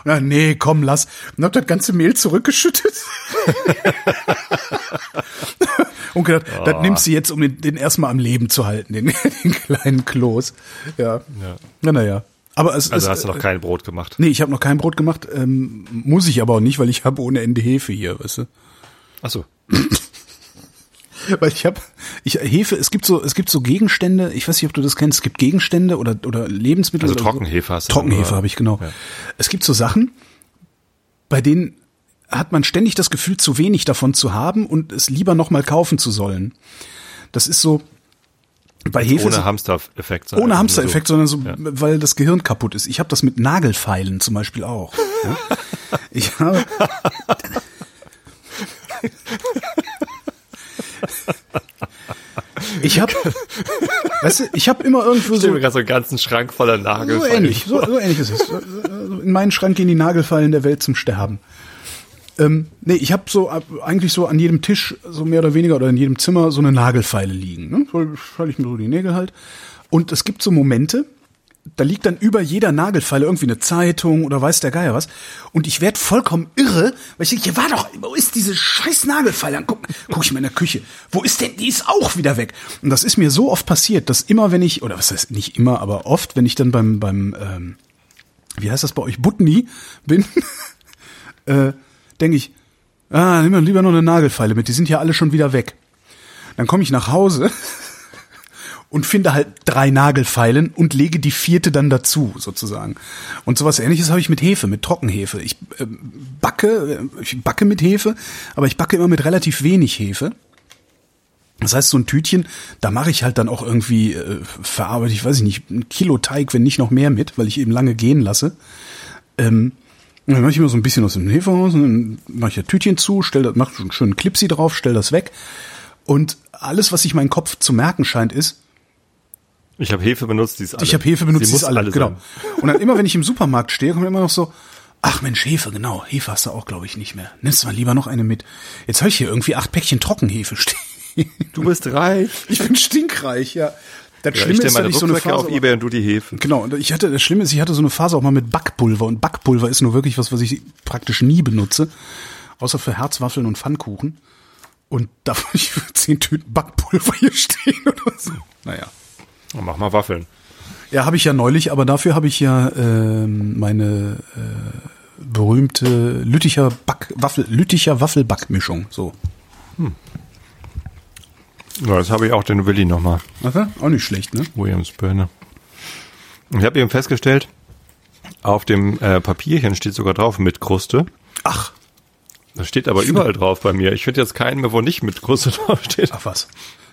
dann, nee, komm, lass. Und hab das ganze Mehl zurückgeschüttet. und gedacht, oh. das nimmst du jetzt, um den, den erstmal am Leben zu halten, den, den kleinen Kloß. Ja. ja. Na, naja. Aber es,
also
es,
hast du noch kein Brot gemacht?
Nee, ich habe noch kein Brot gemacht. Ähm, muss ich aber auch nicht, weil ich habe ohne Ende Hefe hier, weißt du?
Ach so.
weil ich habe ich Hefe, es gibt so es gibt so Gegenstände, ich weiß nicht, ob du das kennst, es gibt Gegenstände oder oder Lebensmittel
Also Trockenhefe hast du.
Trockenhefe habe ich genau. Ja. Es gibt so Sachen, bei denen hat man ständig das Gefühl zu wenig davon zu haben und es lieber noch mal kaufen zu sollen. Das ist so bei Hefe
ohne Hamstereffekt.
Ohne Hamstereffekt, so. sondern so, ja. weil das Gehirn kaputt ist. Ich habe das mit Nagelfeilen zum Beispiel auch. Ja? Ich habe Ich habe, weißt du, ich habe immer irgendwo
ich
so.
gerade so einen ganzen Schrank voller Nagelfeilen.
So ähnlich, so, so ähnlich ist es. In meinen Schrank gehen die Nagelfeilen der Welt zum Sterben. Ähm, nee, ich habe so eigentlich so an jedem Tisch so mehr oder weniger oder in jedem Zimmer so eine Nagelfeile liegen. Ne? So falle ich mir so die Nägel halt. Und es gibt so Momente, da liegt dann über jeder Nagelfeile irgendwie eine Zeitung oder weiß der Geier was. Und ich werd vollkommen irre, weil ich denke, hier war doch, wo ist diese scheiß Nagelfeile? Dann guck, guck ich mal in der Küche. Wo ist denn, die ist auch wieder weg. Und das ist mir so oft passiert, dass immer, wenn ich, oder was heißt nicht immer, aber oft, wenn ich dann beim, beim, ähm, wie heißt das bei euch, Butni bin, äh, denke ich, ah, nimm mal lieber noch eine Nagelfeile mit, die sind ja alle schon wieder weg. Dann komme ich nach Hause und finde halt drei Nagelfeilen und lege die vierte dann dazu, sozusagen. Und sowas ähnliches habe ich mit Hefe, mit Trockenhefe. Ich äh, backe, äh, ich backe mit Hefe, aber ich backe immer mit relativ wenig Hefe. Das heißt, so ein Tütchen, da mache ich halt dann auch irgendwie äh, verarbeite ich, weiß ich nicht, ein Kilo Teig, wenn nicht noch mehr mit, weil ich eben lange gehen lasse. Ähm, dann mache ich immer so ein bisschen aus dem Hefe raus und dann mache ich das Tütchen zu, stell das, mach einen schönen Clipsy drauf, stell das weg. Und alles, was sich mein Kopf zu merken scheint, ist,
ich habe Hefe benutzt, die ist alle.
ich habe Hefe benutzt,
Sie
die
muss
ist alle,
alle
genau. Und dann immer, wenn ich im Supermarkt stehe, kommt immer noch so, ach Mensch, Hefe, genau, Hefe hast du auch, glaube ich, nicht mehr. Nimmst du mal lieber noch eine mit. Jetzt habe ich hier irgendwie acht Päckchen Trockenhefe stehen.
Du bist reich.
Ich bin stinkreich, ja. Das
Ja, ich
Schlimme
stelle
ist,
meine
ich so eine Phase
auf Ebay und du die Hefe.
Genau, ich hatte, das Schlimme ist, ich hatte so eine Phase auch mal mit Backpulver und Backpulver ist nur wirklich was, was ich praktisch nie benutze, außer für Herzwaffeln und Pfannkuchen. Und da habe ich zehn Tüten Backpulver hier stehen oder so. Naja.
Oh, Mach mal Waffeln.
Ja, habe ich ja neulich, aber dafür habe ich ja ähm, meine äh, berühmte Lütticher Back Waffel Lütticher Waffelbackmischung. So.
Ja, das habe ich auch den Willi nochmal.
Okay. Auch nicht schlecht, ne?
Williams Birne. Ich habe eben festgestellt, auf dem äh, Papierchen steht sogar drauf mit Kruste.
Ach,
Das steht aber überall drauf bei mir. Ich finde jetzt keinen mehr, wo nicht mit Kruste drauf steht.
ach was.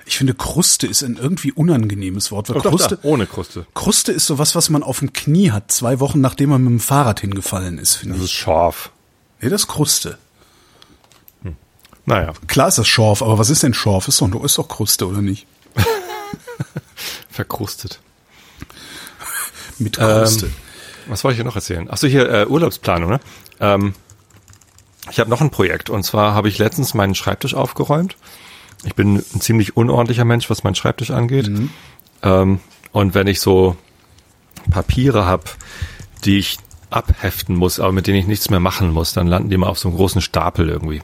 Ich finde Kruste ist ein irgendwie unangenehmes Wort, weil
Doch,
Kruste
da, ohne Kruste.
Kruste ist sowas, was man auf dem Knie hat, zwei Wochen nachdem man mit dem Fahrrad hingefallen ist, finde
Das
ich.
ist scharf.
Nee, das ist Kruste.
Naja,
Klar ist das Schorf, aber was ist denn Schorf? Ist doch, ist doch Kruste, oder nicht?
verkrustet.
Mit Kruste.
Was wollte ich hier noch erzählen? Achso, hier äh, Urlaubsplanung, ne? Ähm, ich habe noch ein Projekt und zwar habe ich letztens meinen Schreibtisch aufgeräumt. Ich bin ein ziemlich unordentlicher Mensch, was meinen Schreibtisch angeht. Ähm, und wenn ich so Papiere habe, die ich abheften muss, aber mit denen ich nichts mehr machen muss, dann landen die mal auf so einem großen Stapel irgendwie.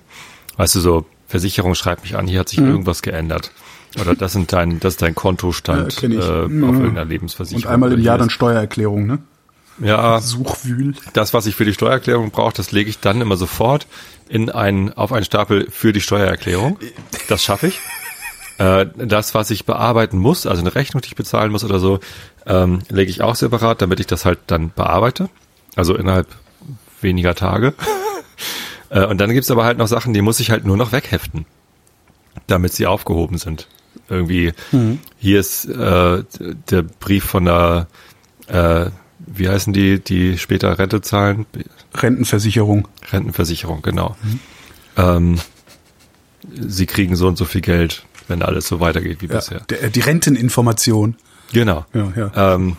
Weißt du, so Versicherung schreibt mich an, hier hat sich irgendwas geändert. Oder das sind dein, das ist dein Kontostand
Ja,
äh, auf
Mhm.
irgendeiner Lebensversicherung.
Und einmal im Jahr dann Steuererklärung, ne?
Ja,
Suchwühl.
das, was ich für die Steuererklärung brauche, das lege ich dann immer sofort in einen, auf einen Stapel für die Steuererklärung. Das schaffe ich. Äh, das, was ich bearbeiten muss, also eine Rechnung, die ich bezahlen muss oder so, ähm, lege ich auch separat, damit ich das halt dann bearbeite. Also innerhalb weniger Tage. Äh, und dann gibt's aber halt noch Sachen, die muss ich halt nur noch wegheften, damit sie aufgehoben sind. Irgendwie, hier ist äh, der Brief von der äh, wie heißen die, die später Rente zahlen?
Rentenversicherung.
Rentenversicherung, genau. Ähm, sie kriegen so und so viel Geld, wenn alles so weitergeht wie
Ja,
bisher.
der, die Renteninformation.
Genau.
Ja, ja.
Ähm,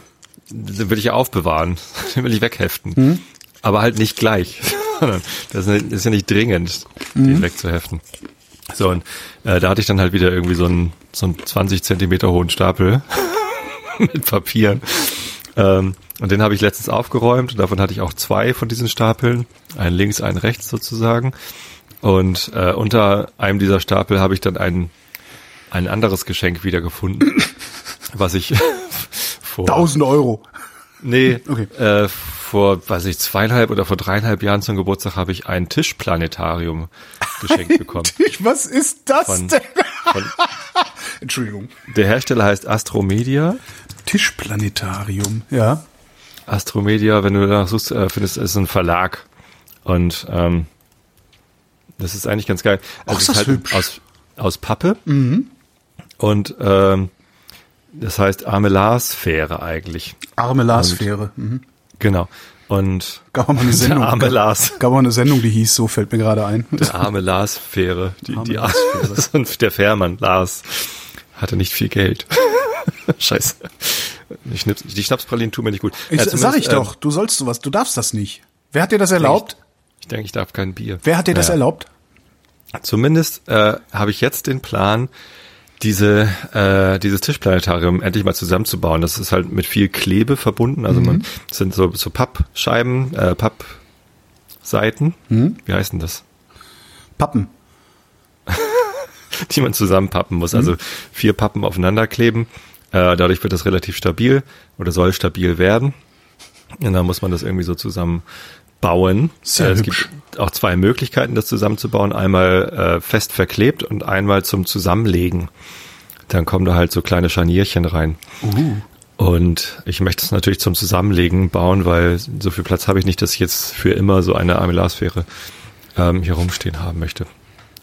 will ich ja aufbewahren, will ich wegheften.
Mhm.
Aber halt nicht gleich. das ist ja nicht dringend,
Mhm.
den wegzuheften. So, und äh, da hatte ich dann halt wieder irgendwie so einen, so einen 20 Zentimeter hohen Stapel mit Papieren. Ähm, und den habe ich letztens aufgeräumt. Und davon hatte ich auch zwei von diesen Stapeln. Einen links, einen rechts sozusagen. Und äh, unter einem dieser Stapel habe ich dann ein, ein anderes Geschenk wiedergefunden, was ich vor
1000 Euro.
Nee,
Okay.
äh, vor, weiß ich, zweieinhalb oder vor dreieinhalb Jahren zum Geburtstag habe ich ein Tischplanetarium geschenkt bekommen.
Was ist das
Von-
denn?
Von,
Entschuldigung.
der Hersteller heißt Astromedia.
Tischplanetarium. Ja.
Astromedia, wenn du danach suchst, äh, findest, ist ein Verlag. Und ähm, das ist eigentlich ganz geil.
Ach,
es
ist das hübsch.
aus, aus Pappe. Und ähm, das heißt Armelar-Sphäre eigentlich.
Arme Lars-Fähre. Mhm.
Genau. Und
Gab mal eine Sendung.
der arme Lars.
Gab auch eine Sendung, die hieß, so fällt mir gerade ein.
Der arme Lars-Fähre. Die,
Arme
die
Lars-Fähre.
Und der Fährmann, Lars, hatte nicht viel Geld. Scheiße. Die, Schnips, die Schnapspralinen tun mir nicht gut.
Ich,
Ja,
sag ich
äh,
doch, du sollst sowas, du darfst das nicht. Wer hat dir das erlaubt?
Ich denke, ich darf kein Bier.
Wer hat dir das
Naja.
erlaubt?
Zumindest äh, habe ich jetzt den Plan, diese äh, dieses Tischplanetarium endlich mal zusammenzubauen. Das ist halt mit viel Klebe verbunden. Also man das sind so so Pappscheiben, äh, Pappseiten. Wie heißt denn das?
Pappen.
die man zusammenpappen muss. Also vier Pappen aufeinander kleben. Äh, dadurch wird das relativ stabil oder soll stabil werden. Und dann muss man das irgendwie so zusammenbauen.
Sehr
äh, es
hübsch.
gibt auch zwei Möglichkeiten, das zusammenzubauen. Einmal äh, fest verklebt und einmal zum Zusammenlegen. dann kommen da halt so kleine Scharnierchen rein.
Uh.
Und ich möchte es natürlich zum Zusammenlegen bauen, weil so viel Platz habe ich nicht, dass ich jetzt für immer so eine Armillarsphäre ähm, hier rumstehen haben möchte.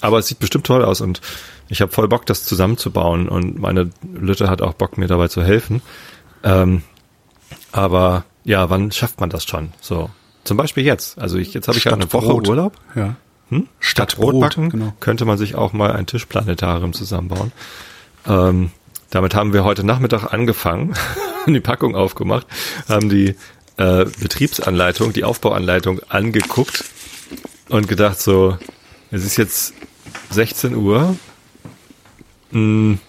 Aber es sieht bestimmt toll aus und ich habe voll Bock, das zusammenzubauen und meine Lütte hat auch Bock, mir dabei zu helfen. Ähm, aber ja, wann schafft man das schon? So, zum Beispiel jetzt. Also ich, jetzt habe ich ja eine Woche
Brot.
Urlaub.
Ja.
Hm? Statt
Brot,
Brotbacken
genau.
könnte man sich auch mal ein Tischplanetarium zusammenbauen. Ähm, damit haben wir heute Nachmittag angefangen, die Packung aufgemacht, haben die äh, Betriebsanleitung, die Aufbauanleitung angeguckt und gedacht so, es ist jetzt 16 Uhr. Hm,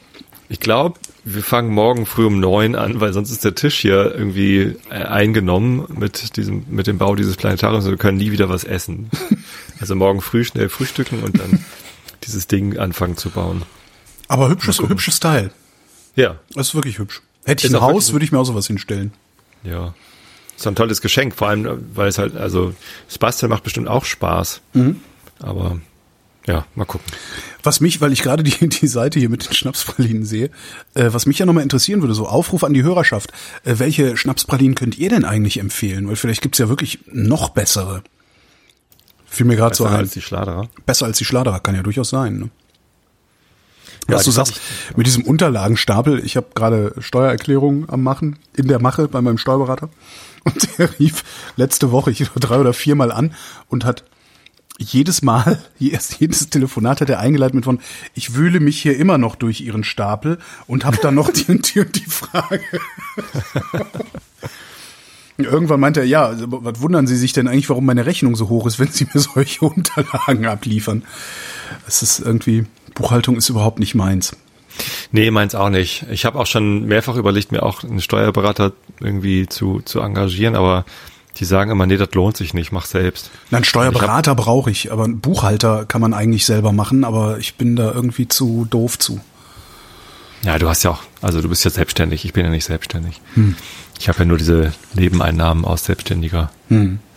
Ich glaube, wir fangen morgen früh um neun an, weil sonst ist der Tisch hier irgendwie äh, eingenommen mit diesem, mit dem Bau dieses Planetariums und wir können nie wieder was essen. Also morgen früh schnell frühstücken und dann dieses Ding anfangen zu bauen.
Aber hübsches, hübsches Teil.
Ja,
Das ist wirklich hübsch. Hätte ich
Ist
ein Haus, würde ich mir auch sowas hinstellen.
ja. Ist ein tolles Geschenk, vor allem, weil es halt, also, das Basteln macht bestimmt auch Spaß. Aber, ja, mal gucken.
Was mich, weil ich gerade die, die Seite hier mit den Schnapspralinen sehe, äh, was mich ja nochmal interessieren würde, so Aufruf an die Hörerschaft, äh, welche Schnapspralinen könnt ihr denn eigentlich empfehlen? Weil vielleicht gibt's ja wirklich noch bessere. Fiel mir gerade so
Besser
ein.
als die Schladerer.
Besser als die Schladerer kann ja durchaus sein. Ne?
Ja,
Was du sagst, mit diesem Unterlagenstapel, ich habe gerade Steuererklärungen am Machen, in der Mache bei meinem Steuerberater. Und der rief letzte Woche ich drei oder viermal an und hat jedes Mal, jedes, jedes Telefonat hat er eingeleitet mit von, ich wühle mich hier immer noch durch ihren Stapel und habe dann noch die und die und die Frage. Irgendwann meinte er, ja, also, was wundern Sie sich denn eigentlich, warum meine Rechnung so hoch ist, wenn Sie mir solche Unterlagen abliefern? Es ist irgendwie, Buchhaltung ist überhaupt nicht meins.
Nee, meins auch nicht. Ich habe auch schon mehrfach überlegt, mir auch einen Steuerberater irgendwie zu, zu engagieren, aber die sagen immer, nee, das lohnt sich nicht, mach selbst.
Na, einen Steuerberater brauche ich, aber einen Buchhalter kann man eigentlich selber machen, aber ich bin da irgendwie zu doof zu.
Ja, du hast ja auch, also du bist ja selbstständig, ich bin ja nicht selbstständig. Ich habe ja nur diese Nebeneinnahmen aus selbstständiger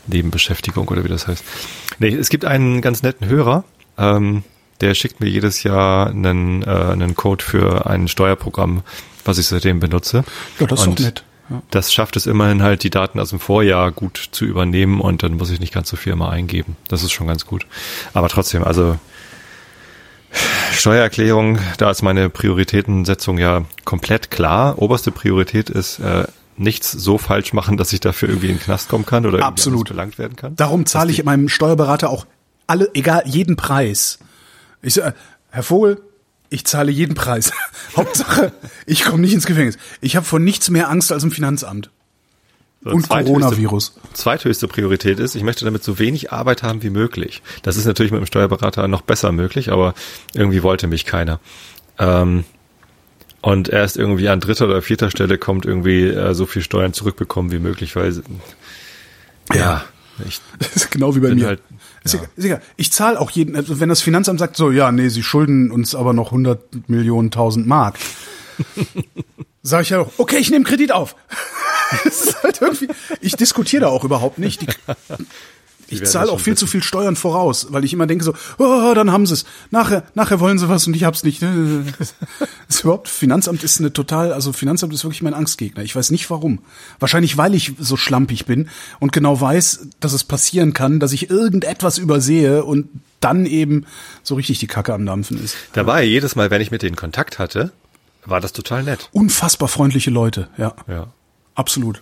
Nebenbeschäftigung oder wie das heißt. Nee, es gibt einen ganz netten Hörer, ähm, der schickt mir jedes Jahr einen, äh, einen Code für ein Steuerprogramm, was ich seitdem benutze.
Ja, das ist
Und
doch nett.
Das schafft es immerhin halt, die Daten aus dem Vorjahr gut zu übernehmen und dann muss ich nicht ganz so viel immer eingeben. Das ist schon ganz gut. Aber trotzdem, also Steuererklärung, da ist meine Prioritätensetzung ja komplett klar. Oberste Priorität ist äh, nichts so falsch machen, dass ich dafür irgendwie in den Knast kommen kann oder irgendwie
Absolut.
belangt werden kann.
Darum zahle ich meinem Steuerberater auch alle, egal, jeden Preis. Ich sage, Herr Vogel, ich zahle jeden Preis. Hauptsache, ich komme nicht ins Gefängnis. Ich habe vor nichts mehr Angst als im Finanzamt.
So,
Und
zweithöchste-
Coronavirus.
Zweithöchste Priorität ist, ich möchte damit so wenig Arbeit haben wie möglich. Das ist natürlich mit dem Steuerberater noch besser möglich, aber irgendwie wollte mich keiner. Ähm, und erst irgendwie an dritter oder vierter Stelle kommt irgendwie äh, so viel Steuern zurückbekommen wie möglich, weil ja, ich
Das ist genau wie bei mir.
halt
Ist egal, ist egal. Ich zahle auch jeden, also wenn das Finanzamt sagt so, ja, nee, sie schulden uns aber noch 100 Millionen, 1000 Mark. Sag ich ja auch, okay, ich nehme Kredit auf. Das ist halt irgendwie, ich diskutiere da auch überhaupt nicht. Die, ich zahle auch viel zu viel Steuern voraus, weil ich immer denke so, oh, dann haben sie es. Nachher, nachher wollen sie was und ich hab's nicht. Das ist überhaupt, Finanzamt ist eine total, also Finanzamt ist wirklich mein Angstgegner. Ich weiß nicht warum. Wahrscheinlich, weil ich so schlampig bin und genau weiß, dass es passieren kann, dass ich irgendetwas übersehe und dann eben so richtig die Kacke am Dampfen ist.
dabei jedes Mal, wenn ich mit denen Kontakt hatte, war das total nett.
Unfassbar freundliche Leute, ja,
Ja.
absolut.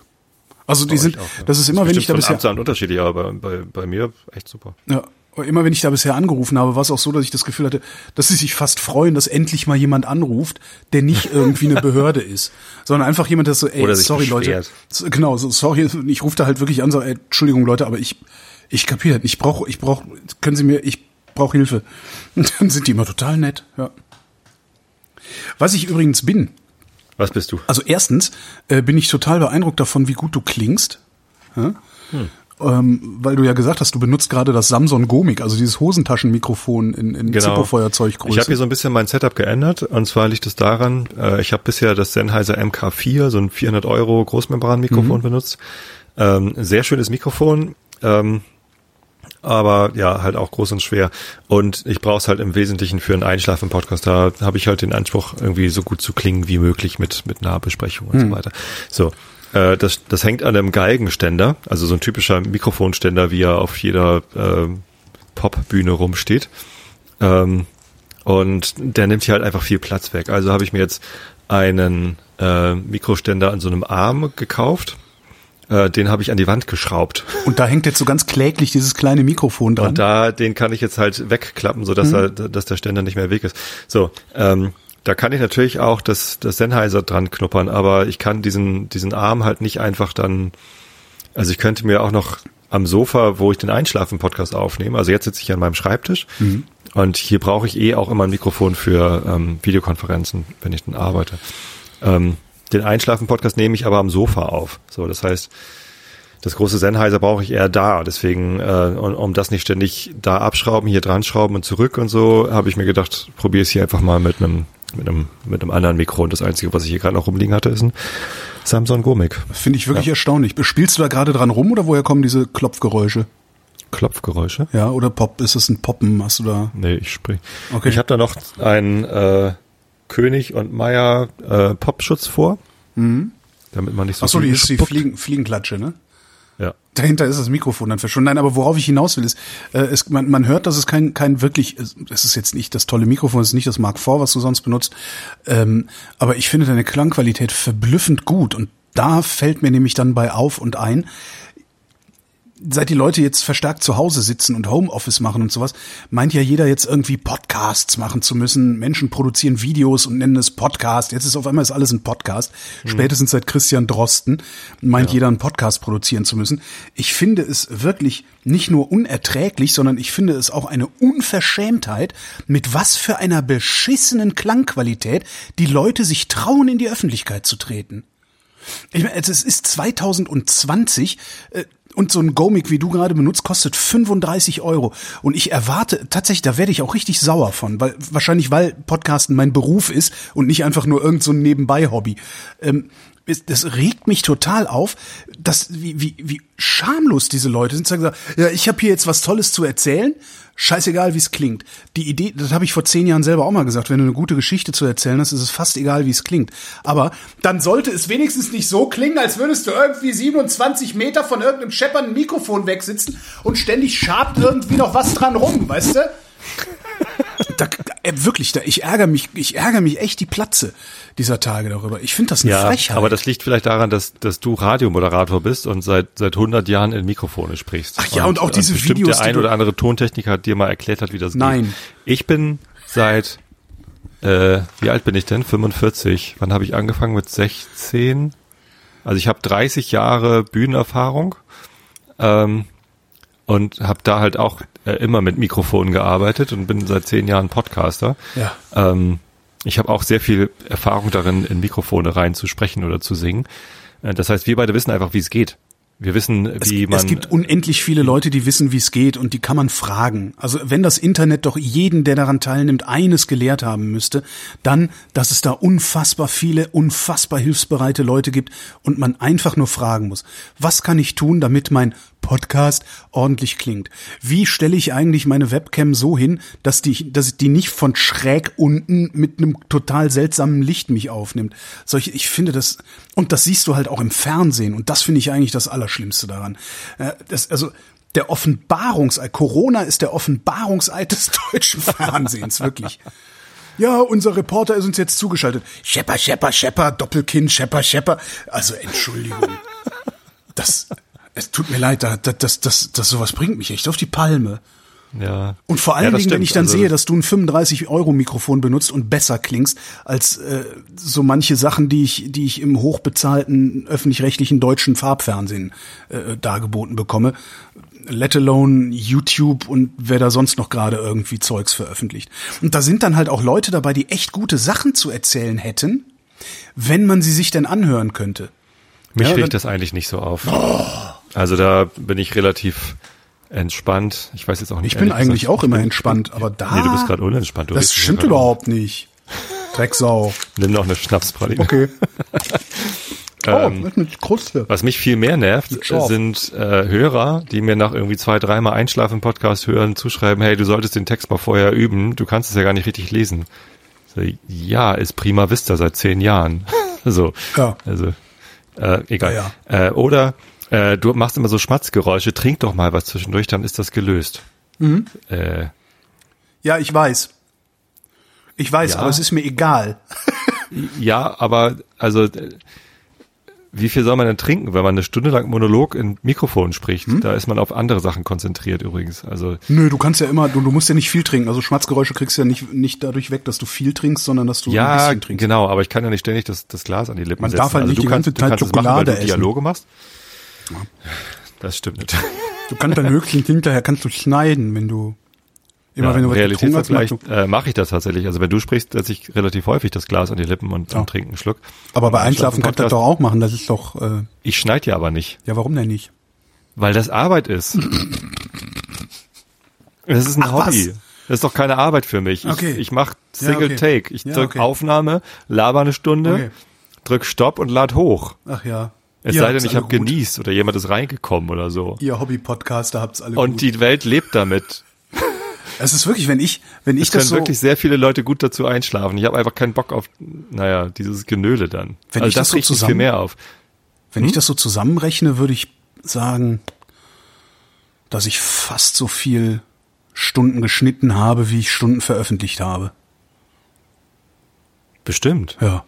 Also die sind,
auch, ja.
das ist immer, wenn ich da bisher,
Amt zu Amt unterschiedlich, aber bei, bei, mir echt super.
Ja, immer wenn ich da bisher angerufen habe, war es auch so, dass ich das Gefühl hatte, dass sie sich fast freuen, dass endlich mal jemand anruft, der nicht irgendwie eine Behörde ist, sondern einfach jemand, der so, ey, sorry Leute,
beschwert.
Genau, so sorry, ich rufe da halt wirklich an, so, ey, Entschuldigung Leute, aber ich, ich kapiere nicht, ich brauche, ich brauche, können Sie mir, ich brauche Hilfe. Und dann sind die immer total nett, ja. Was ich übrigens bin,
Was bist du?
also erstens äh, bin ich total beeindruckt davon, wie gut du klingst. Ja? Ähm, weil du ja gesagt hast, du benutzt gerade das Samsung Gomik, also dieses Hosentaschenmikrofon in, in Zippo-Feuerzeuggröße.
Genau. Ich habe hier so ein bisschen mein Setup geändert und zwar liegt es daran, äh, ich habe bisher das Sennheiser MK4, so ein 400 Euro Großmembranmikrofon benutzt. Ähm, sehr schönes Mikrofon, ähm, aber ja, halt auch groß und schwer. Und ich brauche es halt im Wesentlichen für einen Einschlafen-Podcast. Da habe ich halt den Anspruch, irgendwie so gut zu klingen wie möglich mit, mit Nahbesprechung und hm. so weiter. So, äh, das, das hängt an einem Geigenständer, also so ein typischer Mikrofonständer, wie er auf jeder äh, Popbühne rumsteht. Ähm, und der nimmt hier halt einfach viel Platz weg. Also habe ich mir jetzt einen äh, Mikroständer an so einem Arm gekauft. Äh, den habe ich an die Wand geschraubt.
Und da hängt jetzt so ganz kläglich dieses kleine Mikrofon dran.
Und da, den kann ich jetzt halt wegklappen, so dass mhm. er, dass der Ständer nicht mehr weg ist. So, ähm, da kann ich natürlich auch das, das Sennheiser dran knuppern, aber ich kann diesen, diesen Arm halt nicht einfach dann, also ich könnte mir auch noch am Sofa, wo ich den Einschlafen-Podcast aufnehme, also jetzt sitze ich an meinem Schreibtisch mhm. und hier brauche ich eh auch immer ein Mikrofon für ähm, Videokonferenzen, wenn ich dann arbeite. Ähm, den Einschlafen-Podcast nehme ich aber am Sofa auf. So, das heißt, das große Sennheiser brauche ich eher da. Deswegen, äh, um, um das nicht ständig da abschrauben, hier dran schrauben und zurück und so, habe ich mir gedacht, probiere es hier einfach mal mit einem mit einem mit einem anderen Mikro. Und das Einzige, was ich hier gerade noch rumliegen hatte, ist ein Samsung Gomic.
Finde ich wirklich ja. erstaunlich. Spielst du da gerade dran rum oder woher kommen diese Klopfgeräusche?
Klopfgeräusche?
Ja, oder Pop, ist es ein Poppen? Hast du da?
Nee, ich sprich. Okay. Ich habe da noch ein äh, König und Meier äh, Popschutz vor. Mhm. Damit man nicht so
Ach so, die ist die Fliegen, Fliegenklatsche, ne?
Ja.
Dahinter ist das Mikrofon dann verschwunden. Nein, aber worauf ich hinaus will, ist, äh, es, man, man hört, dass es kein, kein wirklich, es ist jetzt nicht das tolle Mikrofon, es ist nicht das Mark IV, was du sonst benutzt, ähm, aber ich finde deine Klangqualität verblüffend gut und da fällt mir nämlich dann bei auf und ein, seit die Leute jetzt verstärkt zu Hause sitzen und Homeoffice machen und sowas, meint ja jeder jetzt irgendwie Podcasts machen zu müssen. Menschen produzieren Videos und nennen es Podcast. Jetzt ist auf einmal ist alles ein Podcast. Mhm. Spätestens seit Christian Drosten meint ja. jeder einen Podcast produzieren zu müssen. Ich finde es wirklich nicht nur unerträglich, sondern ich finde es auch eine Unverschämtheit, mit was für einer beschissenen Klangqualität die Leute sich trauen, in die Öffentlichkeit zu treten. Ich meine, es ist 2020. Und so ein Gomic, wie du gerade benutzt, kostet 35 Euro. Und ich erwarte, tatsächlich, da werde ich auch richtig sauer von, weil wahrscheinlich, weil Podcasten mein Beruf ist und nicht einfach nur irgend so ein Nebenbei-Hobby. Ähm, das regt mich total auf, dass wie, wie, wie schamlos diese Leute sind. Sagen, ja, ich habe hier jetzt was Tolles zu erzählen. Scheißegal, wie es klingt. Die Idee, das habe ich vor zehn Jahren selber auch mal gesagt, wenn du eine gute Geschichte zu erzählen hast, ist es fast egal, wie es klingt. Aber dann sollte es wenigstens nicht so klingen, als würdest du irgendwie 27 Meter von irgendeinem scheppernden Mikrofon wegsitzen und ständig schabt irgendwie noch was dran rum, weißt du? da, äh, wirklich, da, ich ärgere mich, ich ärgere mich echt die Platze dieser Tage darüber. Ich finde das eine
ja,
Frechheit.
Aber das liegt vielleicht daran, dass, dass du Radiomoderator bist und seit seit 100 Jahren in Mikrofone sprichst.
Ach ja, und, und auch diese bestimmt Videos.
Der ein oder andere Tontechniker hat dir mal erklärt hat, wie das
Nein. geht.
Nein. Ich bin seit äh, wie alt bin ich denn? 45. Wann habe ich angefangen mit 16? Also ich habe 30 Jahre Bühnenerfahrung. Ähm, und habe da halt auch äh, immer mit Mikrofonen gearbeitet und bin seit zehn Jahren Podcaster.
Ja.
Ähm, ich habe auch sehr viel Erfahrung darin, in Mikrofone reinzusprechen oder zu singen. Äh, das heißt, wir beide wissen einfach, wie es geht. Wir wissen, wie
es,
man.
Es gibt unendlich viele Leute, die wissen, wie es geht und die kann man fragen. Also wenn das Internet doch jeden, der daran teilnimmt, eines gelehrt haben müsste, dann, dass es da unfassbar viele, unfassbar hilfsbereite Leute gibt und man einfach nur fragen muss. Was kann ich tun, damit mein Podcast ordentlich klingt. Wie stelle ich eigentlich meine Webcam so hin, dass die, dass die nicht von schräg unten mit einem total seltsamen Licht mich aufnimmt? Solche, ich finde das, und das siehst du halt auch im Fernsehen, und das finde ich eigentlich das Allerschlimmste daran. Äh, das, also, der Offenbarungseid, Corona ist der Offenbarungseid des deutschen Fernsehens, wirklich. Ja, unser Reporter ist uns jetzt zugeschaltet. Schepper, Schepper, Schepper, Doppelkinn, Schepper, Schepper. Also Entschuldigung. Das, es tut mir leid, das, das, das, das sowas bringt mich echt auf die Palme.
Ja.
Und vor allen ja, Dingen, wenn ich dann also, sehe, dass du ein 35-Euro-Mikrofon benutzt und besser klingst als äh, so manche Sachen, die ich, die ich im hochbezahlten öffentlich-rechtlichen deutschen Farbfernsehen äh, dargeboten bekomme, let alone YouTube und wer da sonst noch gerade irgendwie Zeugs veröffentlicht. Und da sind dann halt auch Leute dabei, die echt gute Sachen zu erzählen hätten, wenn man sie sich denn anhören könnte.
Mich ja, regt das eigentlich nicht so auf. Oh. Also da bin ich relativ entspannt. Ich weiß jetzt auch nicht.
Ich bin eigentlich gesagt, auch immer entspannt, aber da.
Nee, du bist gerade unentspannt. Du
das stimmt überhaupt nicht. Drecksau.
Nimm noch eine Schnapspraline.
Okay.
Ähm,
oh, mit Kruste.
Was mich viel mehr nervt, sind äh, Hörer, die mir nach irgendwie zwei, dreimal Einschlafen im Podcast hören, zuschreiben, hey, du solltest den Text mal vorher üben, du kannst es ja gar nicht richtig lesen. So, ja, ist prima Vista seit zehn Jahren. so,
Ja.
also äh, egal.
Ja,
Äh, oder äh, du machst immer so Schmatzgeräusche, trink doch mal was zwischendurch, dann ist das gelöst.
Mhm.
Äh,
Ja, ich weiß. Ich weiß,
Ja.
aber es ist mir egal.
ja, aber also äh, wie viel soll man denn trinken, wenn man eine Stunde lang Monolog in Mikrofon spricht?
Hm?
Da ist man auf andere Sachen konzentriert übrigens. Also
Nö, du kannst ja immer, du, du musst ja nicht viel trinken. Also Schmatzgeräusche kriegst du ja nicht, nicht dadurch weg, dass du viel trinkst, sondern dass du ein
ja,
bisschen trinkst.
genau, aber ich kann ja nicht ständig das, das Glas an die Lippen
Man
setzen.
darf halt
also
nicht
du
die
kannst,
ganze
du
Zeit
kannst es machen, weil
Schokolade
du
essen.
Dialoge machst. Das stimmt nicht.
Du kannst dann höchstens hinterher kannst du schneiden, wenn du immer
ja,
wenn du
Im
was getrunken hast.
Realitätsvergleich
machst
äh, mache ich das tatsächlich. Also wenn du sprichst, setze ich relativ häufig das Glas an die Lippen und,
Ja.
und trinke einen Schluck.
Aber bei Einschlafen kannst du das doch auch machen. Das ist doch, äh,
Ich schneide ja aber nicht,
ja, warum denn nicht?
weil das Arbeit ist. Das ist ein
Ach, was?
Hobby. Das ist doch keine Arbeit für mich.
Okay.
Ich, ich mache Single
okay.
Take. Ich
Ja,
drück
okay.
Aufnahme, laber eine Stunde,
Okay.
drück Stopp und lad hoch.
Ach ja.
Es
Ihr
sei denn, ich habe genießt oder jemand ist reingekommen oder so.
Ihr Hobby-Podcaster habt's alle
Und
gut.
die Welt lebt damit.
es ist wirklich, wenn ich, wenn ich
Es können
das so,
wirklich sehr viele Leute gut dazu einschlafen. Ich habe einfach keinen Bock auf, naja, dieses Genöle dann.
Wenn
also
ich das so
riecht mich viel
zusammen-
mehr auf.
wenn
Hm?
ich das so zusammenrechne, würde ich sagen, dass ich fast so viel Stunden geschnitten habe, wie ich Stunden veröffentlicht habe.
Bestimmt.
Ja.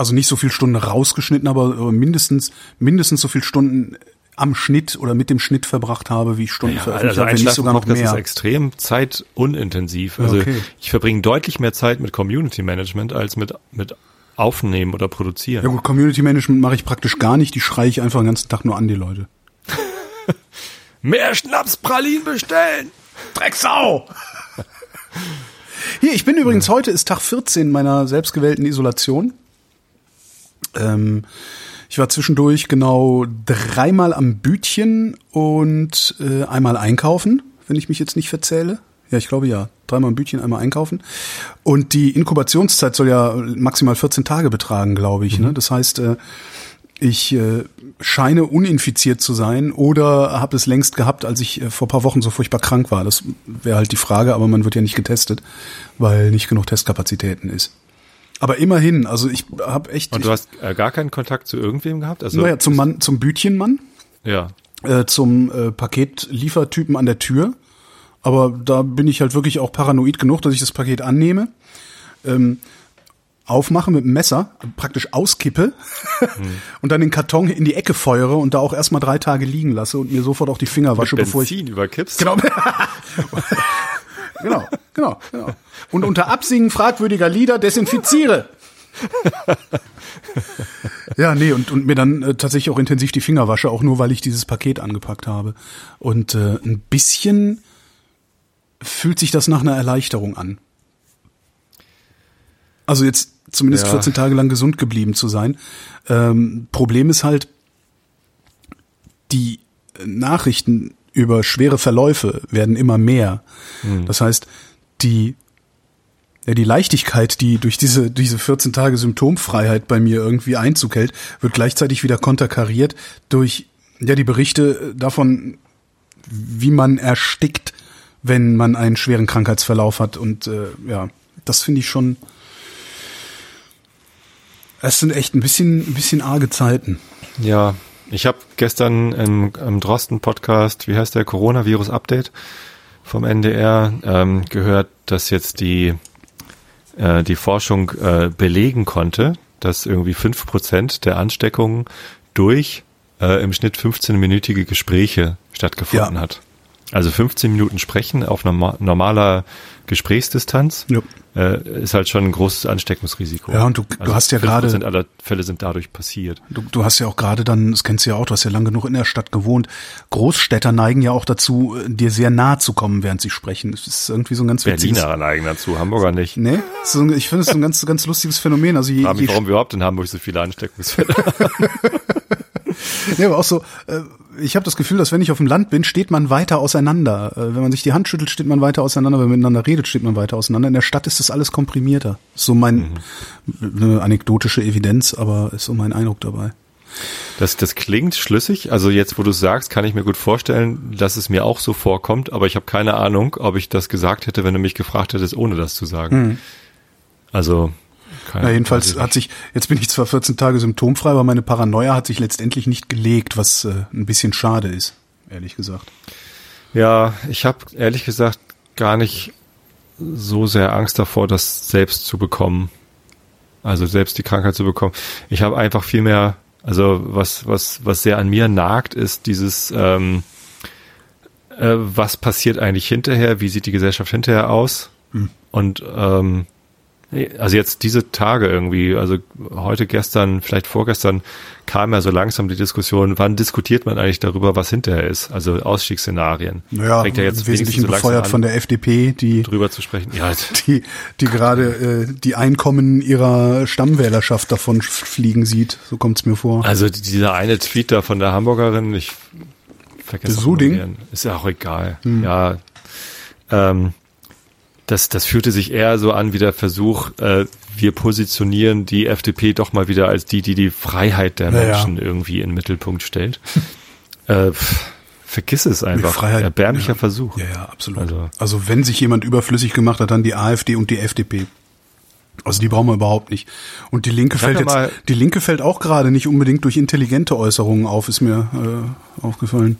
Also nicht so viel Stunden rausgeschnitten, aber aber mindestens, mindestens so viel Stunden am Schnitt oder mit dem Schnitt verbracht habe, wie ich Stunden
Ja,
veröffentlicht
also
habe, wenn nicht sogar noch
Einschlafen-Podcast ist
mehr.
extrem zeitunintensiv. Also
okay.
ich verbringe deutlich mehr Zeit mit Community Management als mit, mit Aufnehmen oder Produzieren.
Ja gut, Community Management mache ich praktisch gar nicht, die schreie ich einfach den ganzen Tag nur an die Leute.
Mehr Schnapspralinen bestellen!
Drecksau! Hier, ich bin übrigens, heute ist Tag 14 meiner selbstgewählten Isolation. Ähm, ich war zwischendurch genau dreimal am Bütchen und äh, einmal einkaufen, wenn ich mich jetzt nicht verzähle. Ja, ich glaube ja. Dreimal am Bütchen, einmal einkaufen. Und die Inkubationszeit soll ja maximal 14 Tage betragen, glaube ich. Ne? Das heißt, äh, ich äh, scheine uninfiziert zu sein oder habe es längst gehabt, als ich äh, vor paar Wochen so furchtbar krank war. Das wäre halt die Frage, aber man wird ja nicht getestet, weil nicht genug Testkapazitäten ist. Aber immerhin, also ich habe echt,
Und du hast äh, gar keinen Kontakt zu irgendwem gehabt? Also,
naja, zum Mann, zum Bütchenmann,
Ja.
äh, zum äh, Paketliefertypen an der Tür. Aber da bin ich halt wirklich auch paranoid genug, dass ich das Paket annehme, ähm, aufmache mit dem Messer, praktisch auskippe und dann den Karton in die Ecke feuere und da auch erstmal drei Tage liegen lasse und mir sofort auch die Finger wasche, bevor ich
Benzin überkippst?
Genau. genau, genau, genau. Und unter Absingen fragwürdiger Lieder desinfiziere. ja, nee, und, und mir dann äh, tatsächlich auch intensiv die Finger wasche, auch nur weil ich dieses Paket angepackt habe. Und äh, ein bisschen fühlt sich das nach einer Erleichterung an. Also jetzt zumindest
Ja.
14 Tage lang gesund geblieben zu sein. Ähm, Problem ist halt, die Nachrichten über schwere Verläufe werden immer mehr. Das heißt, die, ja, die Leichtigkeit, die durch diese, diese 14 Tage Symptomfreiheit bei mir irgendwie Einzug hält, wird gleichzeitig wieder konterkariert durch, ja, die Berichte davon, wie man erstickt, wenn man einen schweren Krankheitsverlauf hat. Und äh, ja, das finde ich schon. Es sind echt ein bisschen, ein bisschen arge Zeiten.
Ja, ich habe gestern im, im Drosten-Podcast, wie heißt der, Coronavirus-Update vom NDR, ähm, gehört, dass jetzt die, äh, die Forschung äh, belegen konnte, dass irgendwie fünf Prozent der Ansteckungen durch äh, im Schnitt 15-minütige Gespräche stattgefunden
Ja.
hat. Also 15 Minuten sprechen auf norma normaler Gesprächsdistanz
Ja.
äh, ist halt schon ein großes Ansteckungsrisiko.
Ja, und du- du hast ja
5%
gerade-
aller Fälle sind dadurch passiert.
Du, du hast ja auch gerade dann, das kennst du ja auch, du hast ja lang genug in der Stadt gewohnt. Großstädter neigen ja auch dazu, äh, dir sehr nahe zu kommen, während sie sprechen. Das ist irgendwie so ein ganz.
Berliner neigen dazu, Hamburger nicht.
Nee, so, ich finde es so ein ganz, ganz lustiges Phänomen. Also je,
Frag mich,
je,
warum wir überhaupt in Hamburg so viele Ansteckungsfälle
nee, aber auch so, äh, ich habe das Gefühl, dass wenn ich auf dem Land bin, steht man weiter auseinander. Äh, wenn man sich die Hand schüttelt, steht man weiter auseinander. Wenn man miteinander redet, steht man weiter auseinander. In der Stadt ist das alles komprimierter. So mein mhm. eine anekdotische Evidenz, aber ist so mein Eindruck dabei.
Das, das klingt schlüssig. Also jetzt, wo du sagst, kann ich mir gut vorstellen, dass es mir auch so vorkommt, aber ich habe keine Ahnung, ob ich das gesagt hätte, wenn du mich gefragt hättest, ohne das zu sagen. Mhm. Also
keine, Na, jedenfalls hat sich, jetzt bin ich zwar 14 Tage symptomfrei, aber meine Paranoia hat sich letztendlich nicht gelegt, was äh, ein bisschen schade ist, ehrlich gesagt.
Ja, ich habe ehrlich gesagt gar nicht so sehr Angst davor, das selbst zu bekommen. Also selbst die Krankheit zu bekommen. Ich habe einfach viel mehr, also was, was, was sehr an mir nagt, ist dieses, ähm, äh, was passiert eigentlich hinterher, wie sieht die Gesellschaft hinterher aus? Hm. Und ähm, also jetzt diese Tage irgendwie, also heute, gestern, vielleicht vorgestern kam ja so langsam die Diskussion, wann diskutiert man eigentlich darüber, was hinterher ist, also Ausstiegsszenarien.
Naja, Fängt ja jetzt wesentlich so befeuert von der FDP, die
drüber zu sprechen,
ja, die, die gerade äh, die Einkommen ihrer Stammwählerschaft davon fliegen sieht, so kommt's mir vor.
Also dieser eine Tweet da von der Hamburgerin, ich vergesse
Suding,
ist ja auch egal. Hm. Ja, ähm, das, das fühlte sich eher so an wie der Versuch, äh, wir positionieren die FDP doch mal wieder als die, die die Freiheit der Menschen ja. irgendwie in den Mittelpunkt stellt. äh, vergiss es einfach.
Freiheit,
Erbärmlicher
ja.
Versuch.
Ja, ja, absolut. Also, also wenn sich jemand überflüssig gemacht hat, dann die AfD und die FDP. Also die brauchen wir überhaupt nicht. Und die Linke fällt jetzt, die Linke fällt auch gerade nicht unbedingt durch intelligente Äußerungen auf, ist mir äh, aufgefallen.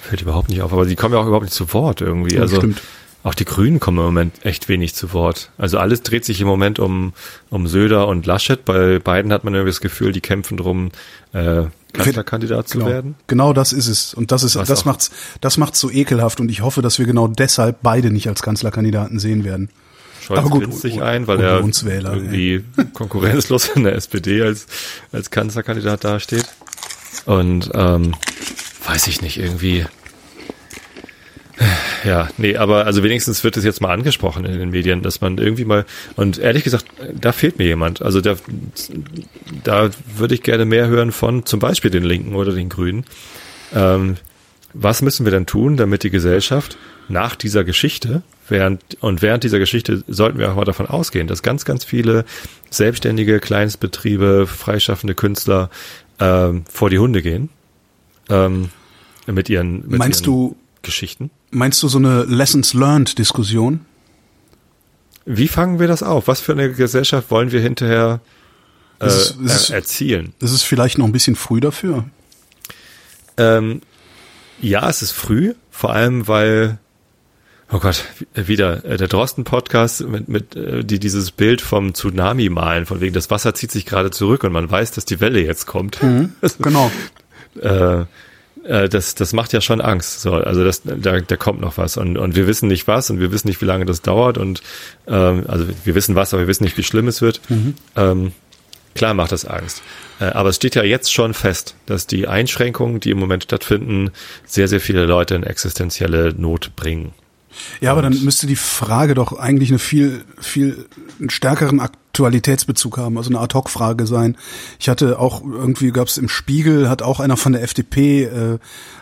Fällt überhaupt nicht auf, aber die kommen ja auch überhaupt nicht zu Wort irgendwie. Ja, also stimmt. Auch die Grünen kommen im Moment echt wenig zu Wort. Also alles dreht sich im Moment um, um Söder und Laschet. Bei beiden hat man irgendwie das Gefühl, die kämpfen drum, äh, Kanzlerkandidat
genau,
zu werden.
Genau das ist es. Und das ist, Was das auch. macht's, das macht's so ekelhaft. Und ich hoffe, dass wir genau deshalb beide nicht als Kanzlerkandidaten sehen werden.
Scholz Aber gut, sich ein, weil er irgendwie ey. konkurrenzlos in der SPD als, als Kanzlerkandidat dasteht. Und ähm, weiß ich nicht, irgendwie ja, nee, aber also wenigstens wird es jetzt mal angesprochen in den Medien, dass man irgendwie mal, und ehrlich gesagt, da fehlt mir jemand. Also da, da würde ich gerne mehr hören von zum Beispiel den Linken oder den Grünen. Ähm, was müssen wir denn tun, damit die Gesellschaft nach dieser Geschichte, während, und während dieser Geschichte sollten wir auch mal davon ausgehen, dass ganz, ganz viele selbstständige Kleinstbetriebe, freischaffende Künstler ähm, vor die Hunde gehen. Ähm, mit ihren mit
Meinst
ihren
du
Geschichten?
Meinst du so eine Lessons Learned Diskussion?
Wie fangen wir das auf? Was für eine Gesellschaft wollen wir hinterher äh, ist, ist, er erzielen?
Ist es vielleicht noch ein bisschen früh dafür?
Ähm, ja, es ist früh, vor allem weil Oh Gott, wieder äh, der Drosten-Podcast mit, mit äh, die dieses Bild vom Tsunami malen, von wegen das Wasser zieht sich gerade zurück und man weiß, dass die Welle jetzt kommt.
Mhm, genau.
äh, äh, das, das macht ja schon Angst. So, also das, da, da kommt noch was und, und wir wissen nicht was und wir wissen nicht, wie lange das dauert und ähm, also wir wissen was, aber wir wissen nicht, wie schlimm es wird. Mhm. Ähm, klar macht das Angst. Äh, aber es steht ja jetzt schon fest, dass die Einschränkungen, die im Moment stattfinden, sehr, sehr viele Leute in existenzielle Not bringen.
Ja, aber dann müsste die Frage doch eigentlich eine viel, viel stärkeren Aktualitätsbezug haben, also eine Ad-Hoc-Frage sein. Ich hatte auch, irgendwie gab es im Spiegel, hat auch einer von der FDP äh,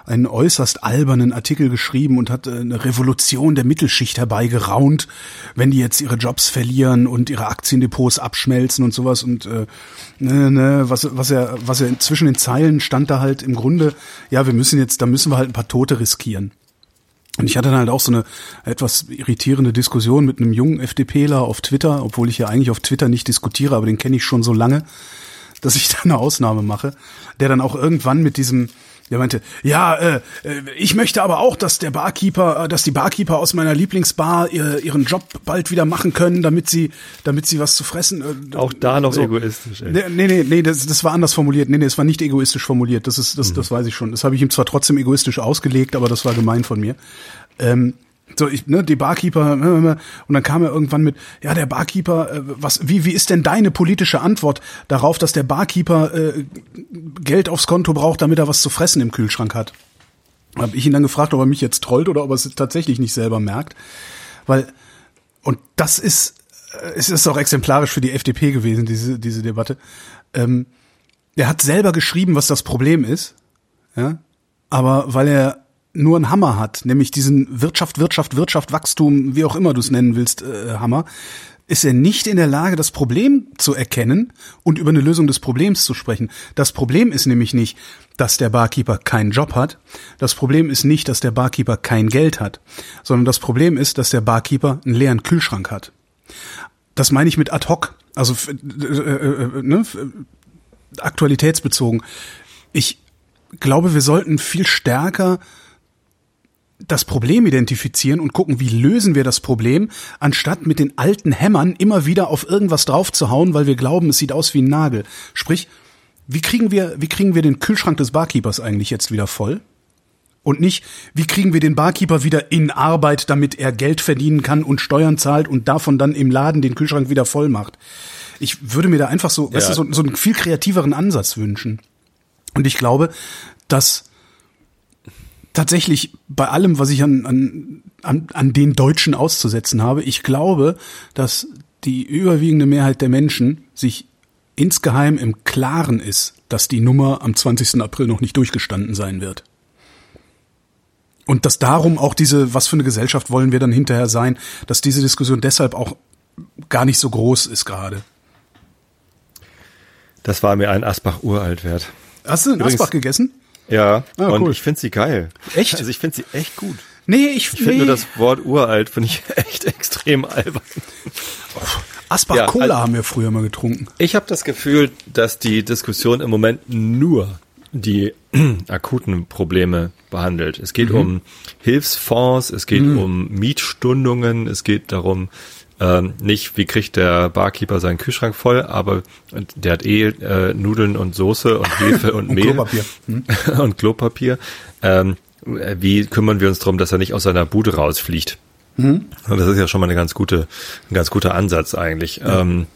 einen äußerst albernen Artikel geschrieben und hat äh, eine Revolution der Mittelschicht herbeigeraunt, wenn die jetzt ihre Jobs verlieren und ihre Aktiendepots abschmelzen und sowas und äh, ne, ne, was, was er, was er zwischen den Zeilen stand da halt im Grunde, ja, wir müssen jetzt, da müssen wir halt ein paar Tote riskieren. Und ich hatte dann halt auch so eine etwas irritierende Diskussion mit einem jungen FDPler auf Twitter, obwohl ich ja eigentlich auf Twitter nicht diskutiere, aber den kenne ich schon so lange, dass ich da eine Ausnahme mache, der dann auch irgendwann mit diesem der meinte, ja, äh, äh, ich möchte aber auch, dass der Barkeeper, äh, dass die Barkeeper aus meiner Lieblingsbar ihr, ihren Job bald wieder machen können, damit sie, damit sie was zu fressen.
Äh, auch da noch so. egoistisch.
Ey. Nee, nee, nee, das, das war anders formuliert. Nee, nee, es war nicht egoistisch formuliert. Das ist, das, mhm. das weiß ich schon. Das habe ich ihm zwar trotzdem egoistisch ausgelegt, aber das war gemein von mir. Ähm, so, ich, ne, die Barkeeper, ne, ne, ne, und dann kam er irgendwann mit, ja, der Barkeeper, äh, was, wie, wie ist denn deine politische Antwort darauf, dass der Barkeeper äh, Geld aufs Konto braucht, damit er was zu fressen im Kühlschrank hat? Habe ich ihn dann gefragt, ob er mich jetzt trollt oder ob er es tatsächlich nicht selber merkt. Weil, und das ist, äh, es ist auch exemplarisch für die FDP gewesen, diese, diese Debatte. Ähm, er hat selber geschrieben, was das Problem ist. Ja, aber weil er nur einen Hammer hat, nämlich diesen Wirtschaft, Wirtschaft, Wirtschaft, Wachstum, wie auch immer du es nennen willst, äh, Hammer, ist er nicht in der Lage, das Problem zu erkennen und über eine Lösung des Problems zu sprechen. Das Problem ist nämlich nicht, dass der Barkeeper keinen Job hat. Das Problem ist nicht, dass der Barkeeper kein Geld hat, sondern das Problem ist, dass der Barkeeper einen leeren Kühlschrank hat. Das meine ich mit ad hoc, also äh, äh, äh, ne, aktualitätsbezogen. Ich glaube, wir sollten viel stärker das Problem identifizieren und gucken, wie lösen wir das Problem, anstatt mit den alten Hämmern immer wieder auf irgendwas draufzuhauen, weil wir glauben, es sieht aus wie ein Nagel. Sprich, wie kriegen wir, wie kriegen wir den Kühlschrank des Barkeepers eigentlich jetzt wieder voll? Und nicht, wie kriegen wir den Barkeeper wieder in Arbeit, damit er Geld verdienen kann und Steuern zahlt und davon dann im Laden den Kühlschrank wieder voll macht. Ich würde mir da einfach so, ja. weißt du, so, so einen viel kreativeren Ansatz wünschen. Und ich glaube, dass tatsächlich bei allem, was ich an, an, an, an den Deutschen auszusetzen habe, ich glaube, dass die überwiegende Mehrheit der Menschen sich insgeheim im Klaren ist, dass die Nummer am 20. April noch nicht durchgestanden sein wird. Und dass darum auch diese, was für eine Gesellschaft wollen wir dann hinterher sein, dass diese Diskussion deshalb auch gar nicht so groß ist gerade.
Das war mir ein Asbach uralt wert.
Hast du in Übrigens, Asbach gegessen?
Ja, ah, und cool. ich finde sie geil. Echt? Also ich finde sie echt gut.
Nee, ich,
ich finde nee. nur das Wort uralt finde ich echt extrem albern.
Oh, Asbach ja, Cola also, haben wir früher mal getrunken.
Ich habe das Gefühl, dass die Diskussion im Moment nur die akuten Probleme behandelt. Es geht mhm. um Hilfsfonds, es geht mhm. um Mietstundungen, es geht darum, ähm, nicht, wie kriegt der Barkeeper seinen Kühlschrank voll, aber der hat eh äh, Nudeln und Soße und Hefe und, und Mehl Klopapier. Hm? und Klopapier. Ähm, wie kümmern wir uns darum, dass er nicht aus seiner Bude rausfliegt? Mhm. Das ist ja schon mal eine ganz gute, ein ganz guter Ansatz eigentlich. Ja. Ähm,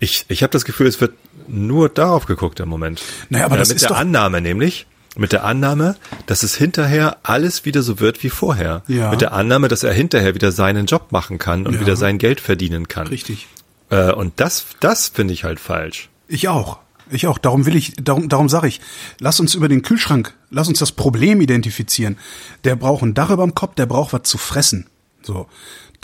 ich ich habe das Gefühl, es wird nur darauf geguckt im Moment.
Naja, aber äh, das
mit
ist
der doch Annahme nämlich, mit der Annahme, dass es hinterher alles wieder so wird wie vorher. Ja. Mit der Annahme, dass er hinterher wieder seinen Job machen kann und ja. wieder sein Geld verdienen kann.
Richtig.
Äh, und das, das finde ich halt falsch.
Ich auch. Ich auch. Darum will ich, darum, darum sage ich, lass uns über den Kühlschrank, lass uns das Problem identifizieren. Der braucht ein Dach über dem Kopf, der braucht was zu fressen. So.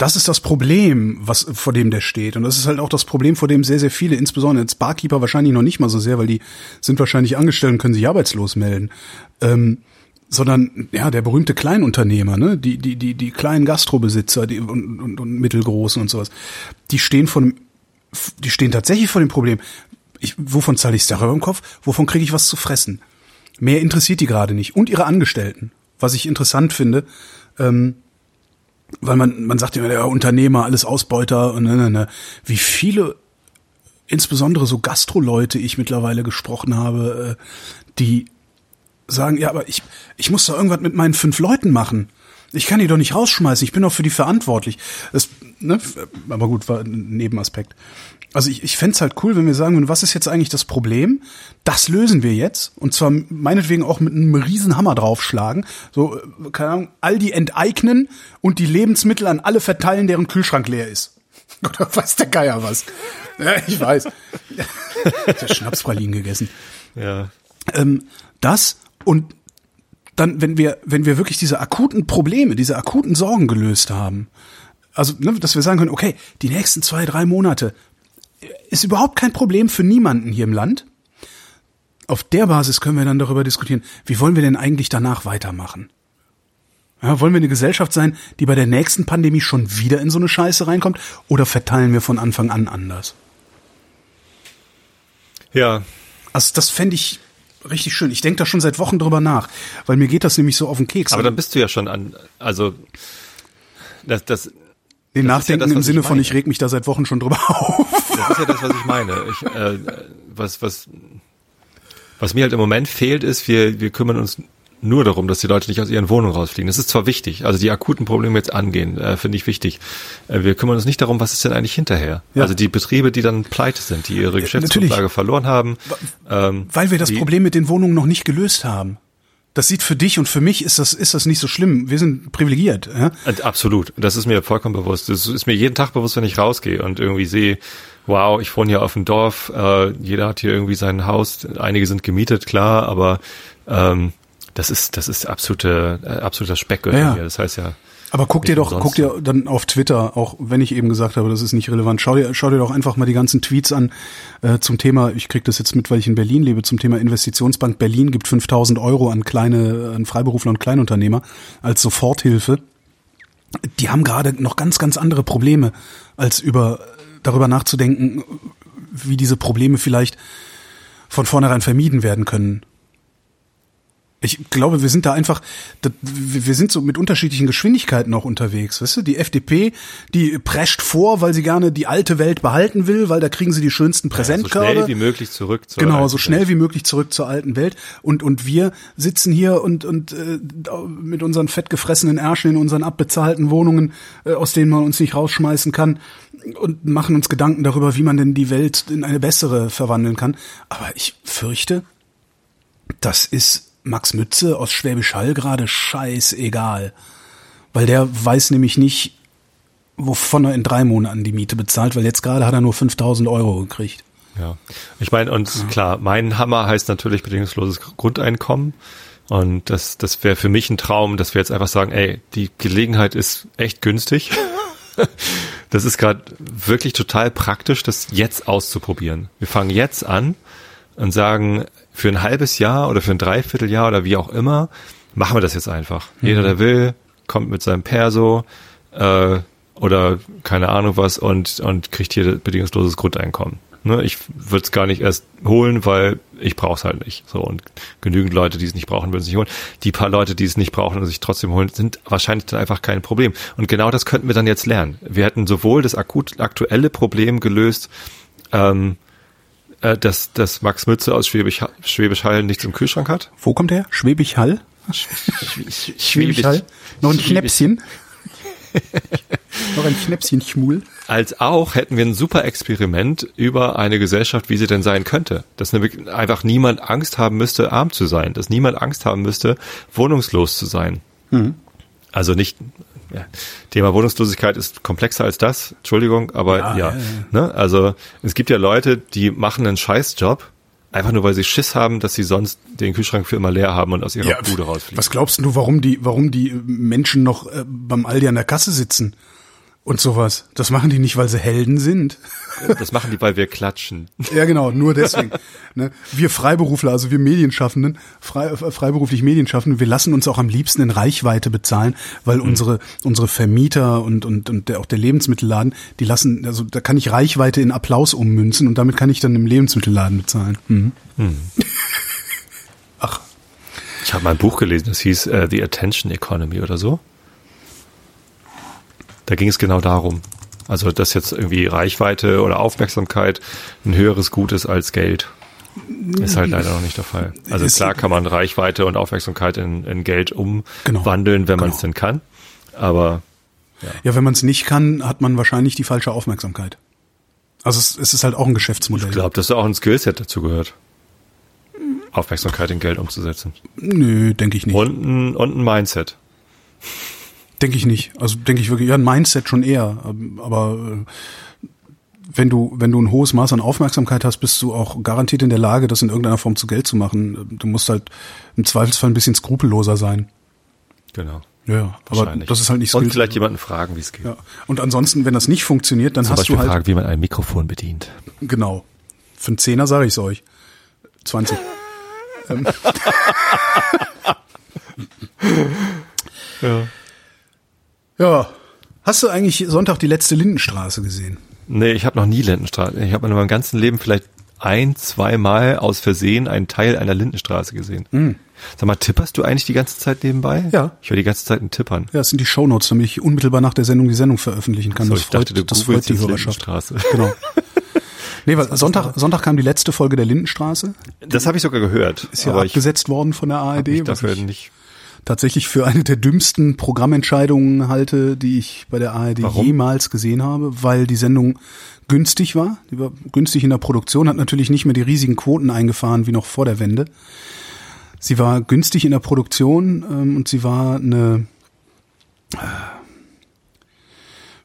Das ist das Problem, was vor dem der steht. Und das ist halt auch das Problem, vor dem sehr, sehr viele, insbesondere jetzt Barkeeper wahrscheinlich noch nicht mal so sehr, weil die sind wahrscheinlich angestellt und können sich arbeitslos melden. Ähm, sondern ja der berühmte Kleinunternehmer, ne, die die die die kleinen Gastrobesitzer, die und, und, und mittelgroßen und sowas, die stehen dem, die stehen tatsächlich vor dem Problem. Ich, wovon zahle ich darüber im Kopf? Wovon kriege ich was zu fressen? Mehr interessiert die gerade nicht und ihre Angestellten, was ich interessant finde. Ähm, weil man, man sagt immer, der Unternehmer, alles Ausbeuter und ne, ne, ne. Wie viele, insbesondere so Gastroleute ich mittlerweile gesprochen habe, äh, die sagen, ja, aber ich, ich muss da irgendwas mit meinen fünf Leuten machen. Ich kann die doch nicht rausschmeißen, ich bin doch für die verantwortlich. Das, ne, aber gut, war ein Nebenaspekt. Also ich, ich fände halt cool, wenn wir sagen, was ist jetzt eigentlich das Problem? Das lösen wir jetzt. Und zwar meinetwegen auch mit einem riesen Hammer draufschlagen. So, äh, keine Ahnung, all die enteignen und die Lebensmittel an alle verteilen, deren Kühlschrank leer ist. Oder weiß der Geier was? Ja, ich weiß. ich habe Schnapspralinen gegessen.
Ja.
Ähm, das und dann, wenn wir, wenn wir wirklich diese akuten Probleme, diese akuten Sorgen gelöst haben, also, ne, dass wir sagen können, okay, die nächsten zwei, drei Monate ist überhaupt kein Problem für niemanden hier im Land. Auf der Basis können wir dann darüber diskutieren, wie wollen wir denn eigentlich danach weitermachen? Ja, wollen wir eine Gesellschaft sein, die bei der nächsten Pandemie schon wieder in so eine Scheiße reinkommt, oder verteilen wir von Anfang an anders?
Ja.
Also das fände ich richtig schön. Ich denke da schon seit Wochen drüber nach, weil mir geht das nämlich so auf den Keks.
Aber dann bist du ja schon an, also das, das
Nee, nachdenken ja das, im Sinne von, ich reg mich da seit Wochen schon drüber auf.
Das ist ja das, was ich meine. Ich, äh, was, was, was mir halt im Moment fehlt, ist, wir, wir kümmern uns nur darum, dass die Leute nicht aus ihren Wohnungen rausfliegen. Das ist zwar wichtig, also die akuten Probleme jetzt angehen, äh, finde ich wichtig. Äh, wir kümmern uns nicht darum, was ist denn eigentlich hinterher. Ja. Also die Betriebe, die dann pleite sind, die ihre Geschäftsgrundlage verloren haben.
Ähm, Weil wir das die, Problem mit den Wohnungen noch nicht gelöst haben das sieht für dich und für mich ist das, ist das nicht so schlimm. Wir sind privilegiert. Ja?
Absolut. Das ist mir vollkommen bewusst. Das ist mir jeden Tag bewusst, wenn ich rausgehe und irgendwie sehe, wow, ich wohne hier auf dem Dorf, äh, jeder hat hier irgendwie sein Haus, einige sind gemietet, klar, aber ähm, Das ist, das ist absolute, äh, absoluter Speckgürtel
Ja,
hier. Das heißt ja,
Aber guck dir doch, guck dir dann auf Twitter, auch wenn ich eben gesagt habe, das ist nicht relevant, schau dir, schau dir doch einfach mal die ganzen Tweets an äh, zum Thema, ich krieg das jetzt mit, weil ich in Berlin lebe, zum Thema Investitionsbank Berlin gibt 5000 Euro an kleine, an Freiberufler und Kleinunternehmer als Soforthilfe. Die haben gerade noch ganz, ganz andere Probleme, als über, darüber nachzudenken, wie diese Probleme vielleicht von vornherein vermieden werden können. Ich glaube, wir sind da einfach, wir sind so mit unterschiedlichen Geschwindigkeiten auch unterwegs. Weißt du, die FDP, die prescht vor, weil sie gerne die alte Welt behalten will, weil da kriegen sie die schönsten
so
Präsentkörbe.
schnell wie möglich zurück zur
Genau, so schnell
Welt.
wie möglich zurück zur alten Welt. Und, und wir sitzen hier und, und äh, mit unseren fettgefressenen Ärschen in unseren abbezahlten Wohnungen, äh, aus denen man uns nicht rausschmeißen kann, und machen uns Gedanken darüber, wie man denn die Welt in eine bessere verwandeln kann. Aber ich fürchte, das ist Max Mütze aus Schwäbisch Hall gerade scheißegal. Weil der weiß nämlich nicht, wovon er in drei Monaten die Miete bezahlt, weil jetzt gerade hat er nur 5000 Euro gekriegt.
Ja, ich meine, und klar, mein Hammer heißt natürlich bedingungsloses Grundeinkommen. Und das, das wäre für mich ein Traum, dass wir jetzt einfach sagen, ey, die Gelegenheit ist echt günstig. Das ist gerade wirklich total praktisch, das jetzt auszuprobieren. Wir fangen jetzt an und sagen, für ein halbes Jahr oder für ein Dreivierteljahr oder wie auch immer, machen wir das jetzt einfach. Jeder, der will, kommt mit seinem Perso äh, oder keine Ahnung was und, und kriegt hier bedingungsloses Grundeinkommen. Ne, ich würde es gar nicht erst holen, weil ich brauche es halt nicht. So und genügend Leute, die es nicht brauchen, würden es nicht holen. Die paar Leute, die es nicht brauchen und sich trotzdem holen, sind wahrscheinlich dann einfach kein Problem. Und genau das könnten wir dann jetzt lernen. Wir hätten sowohl das akut aktuelle Problem gelöst, ähm, äh, dass, dass Max Mütze aus Schwäbisch, Schwäbisch Hall nichts im Kühlschrank hat.
Wo kommt der? Schwäbisch Hall? Schwäbisch Hall? Noch ein Schnäpschen? Noch ein Schnäpschen Schmul?
als auch hätten wir ein super Experiment über eine Gesellschaft, wie sie denn sein könnte. Dass nämlich einfach niemand Angst haben müsste, arm zu sein. Dass niemand Angst haben müsste, wohnungslos zu sein.
Mhm.
Also nicht, ja, Thema Wohnungslosigkeit ist komplexer als das, Entschuldigung, aber
Ja,
ja,
ja, ja.
Ne? also es gibt ja Leute, die machen einen Scheißjob, einfach nur weil sie Schiss haben, dass sie sonst den Kühlschrank für immer leer haben und aus ihrer Bude rausfliegen.
was glaubst du, warum die, warum die Menschen noch äh, beim Aldi an der Kasse sitzen? Und sowas. Das machen die nicht, weil sie Helden sind.
Das machen die, weil wir klatschen.
Ja, genau, nur deswegen. ne? Wir Freiberufler, also wir Medienschaffenden, frei, äh, freiberuflich Medienschaffenden, wir lassen uns auch am liebsten in Reichweite bezahlen, weil
Mhm.
unsere, unsere Vermieter und, und, und der, auch der Lebensmittelladen, die lassen, also da kann ich Reichweite in Applaus ummünzen und damit kann ich dann im Lebensmittelladen bezahlen. Mhm. Ach,
Ich habe mal ein Buch gelesen, das hieß äh, The Attention Economy oder so. Da ging es genau darum. Also, dass jetzt irgendwie Reichweite oder Aufmerksamkeit ein höheres Gut ist als Geld. Ist halt leider noch nicht der Fall. Also klar kann man Reichweite und Aufmerksamkeit in, in Geld
Genau.
umwandeln, wenn man es
Genau.
denn kann. Aber
ja, wenn man es nicht kann, hat man wahrscheinlich die falsche Aufmerksamkeit. Also es, es ist halt auch ein Geschäftsmodell.
ich glaube, dass da auch ein Skillset dazu gehört. Aufmerksamkeit in Geld umzusetzen.
Nö, denke ich nicht.
Und ein, und ein Mindset.
Denke ich nicht. Also denke ich wirklich, ja, ein Mindset schon eher. Ähm, Aber äh, wenn du, wenn du ein hohes Maß an Aufmerksamkeit hast, bist du auch garantiert in der Lage, das in irgendeiner Form zu Geld zu machen. Du musst halt im Zweifelsfall ein bisschen skrupelloser sein.
Genau.
Ja. Aber
Wahrscheinlich.
das ist halt nicht
Und
Skill-
vielleicht jemanden fragen, wie es geht.
Ja. Und ansonsten, wenn das nicht funktioniert, dann
Zum
hast
Beispiel
du halt
fragen, wie man ein Mikrofon bedient.
genau. Für einen Zehner sage ich es euch. 20. ähm.
Ja.
Ja. Hast du eigentlich Sonntag die letzte Lindenstraße gesehen?
Nee, ich habe noch nie Lindenstraße. Ich habe in meinem ganzen Leben vielleicht ein, zwei Mal aus Versehen einen Teil einer Lindenstraße gesehen. Sag mal, tipperst du eigentlich die ganze Zeit nebenbei?
Ja.
Ich höre die ganze Zeit ein Tippern.
Ja, das sind die Shownotes, damit ich unmittelbar nach der Sendung die Sendung veröffentlichen kann.
So,
das
ich dachte, du
das freut die Hörerschaft.
Lindenstraße.
Genau. Nee, weil Sonntag, Sonntag kam die letzte Folge der Lindenstraße.
Das habe ich sogar gehört.
Ist ja
ich
abgesetzt worden von der
hab
ARD,
mich
was
dafür
ich
nicht.
Tatsächlich für eine der dümmsten Programmentscheidungen halte, die ich bei der ARD
Warum?
jemals gesehen habe, weil die Sendung günstig war. Die war günstig in der Produktion, hat natürlich nicht mehr die riesigen Quoten eingefahren wie noch vor der Wende. Sie war günstig in der Produktion ähm, und sie war eine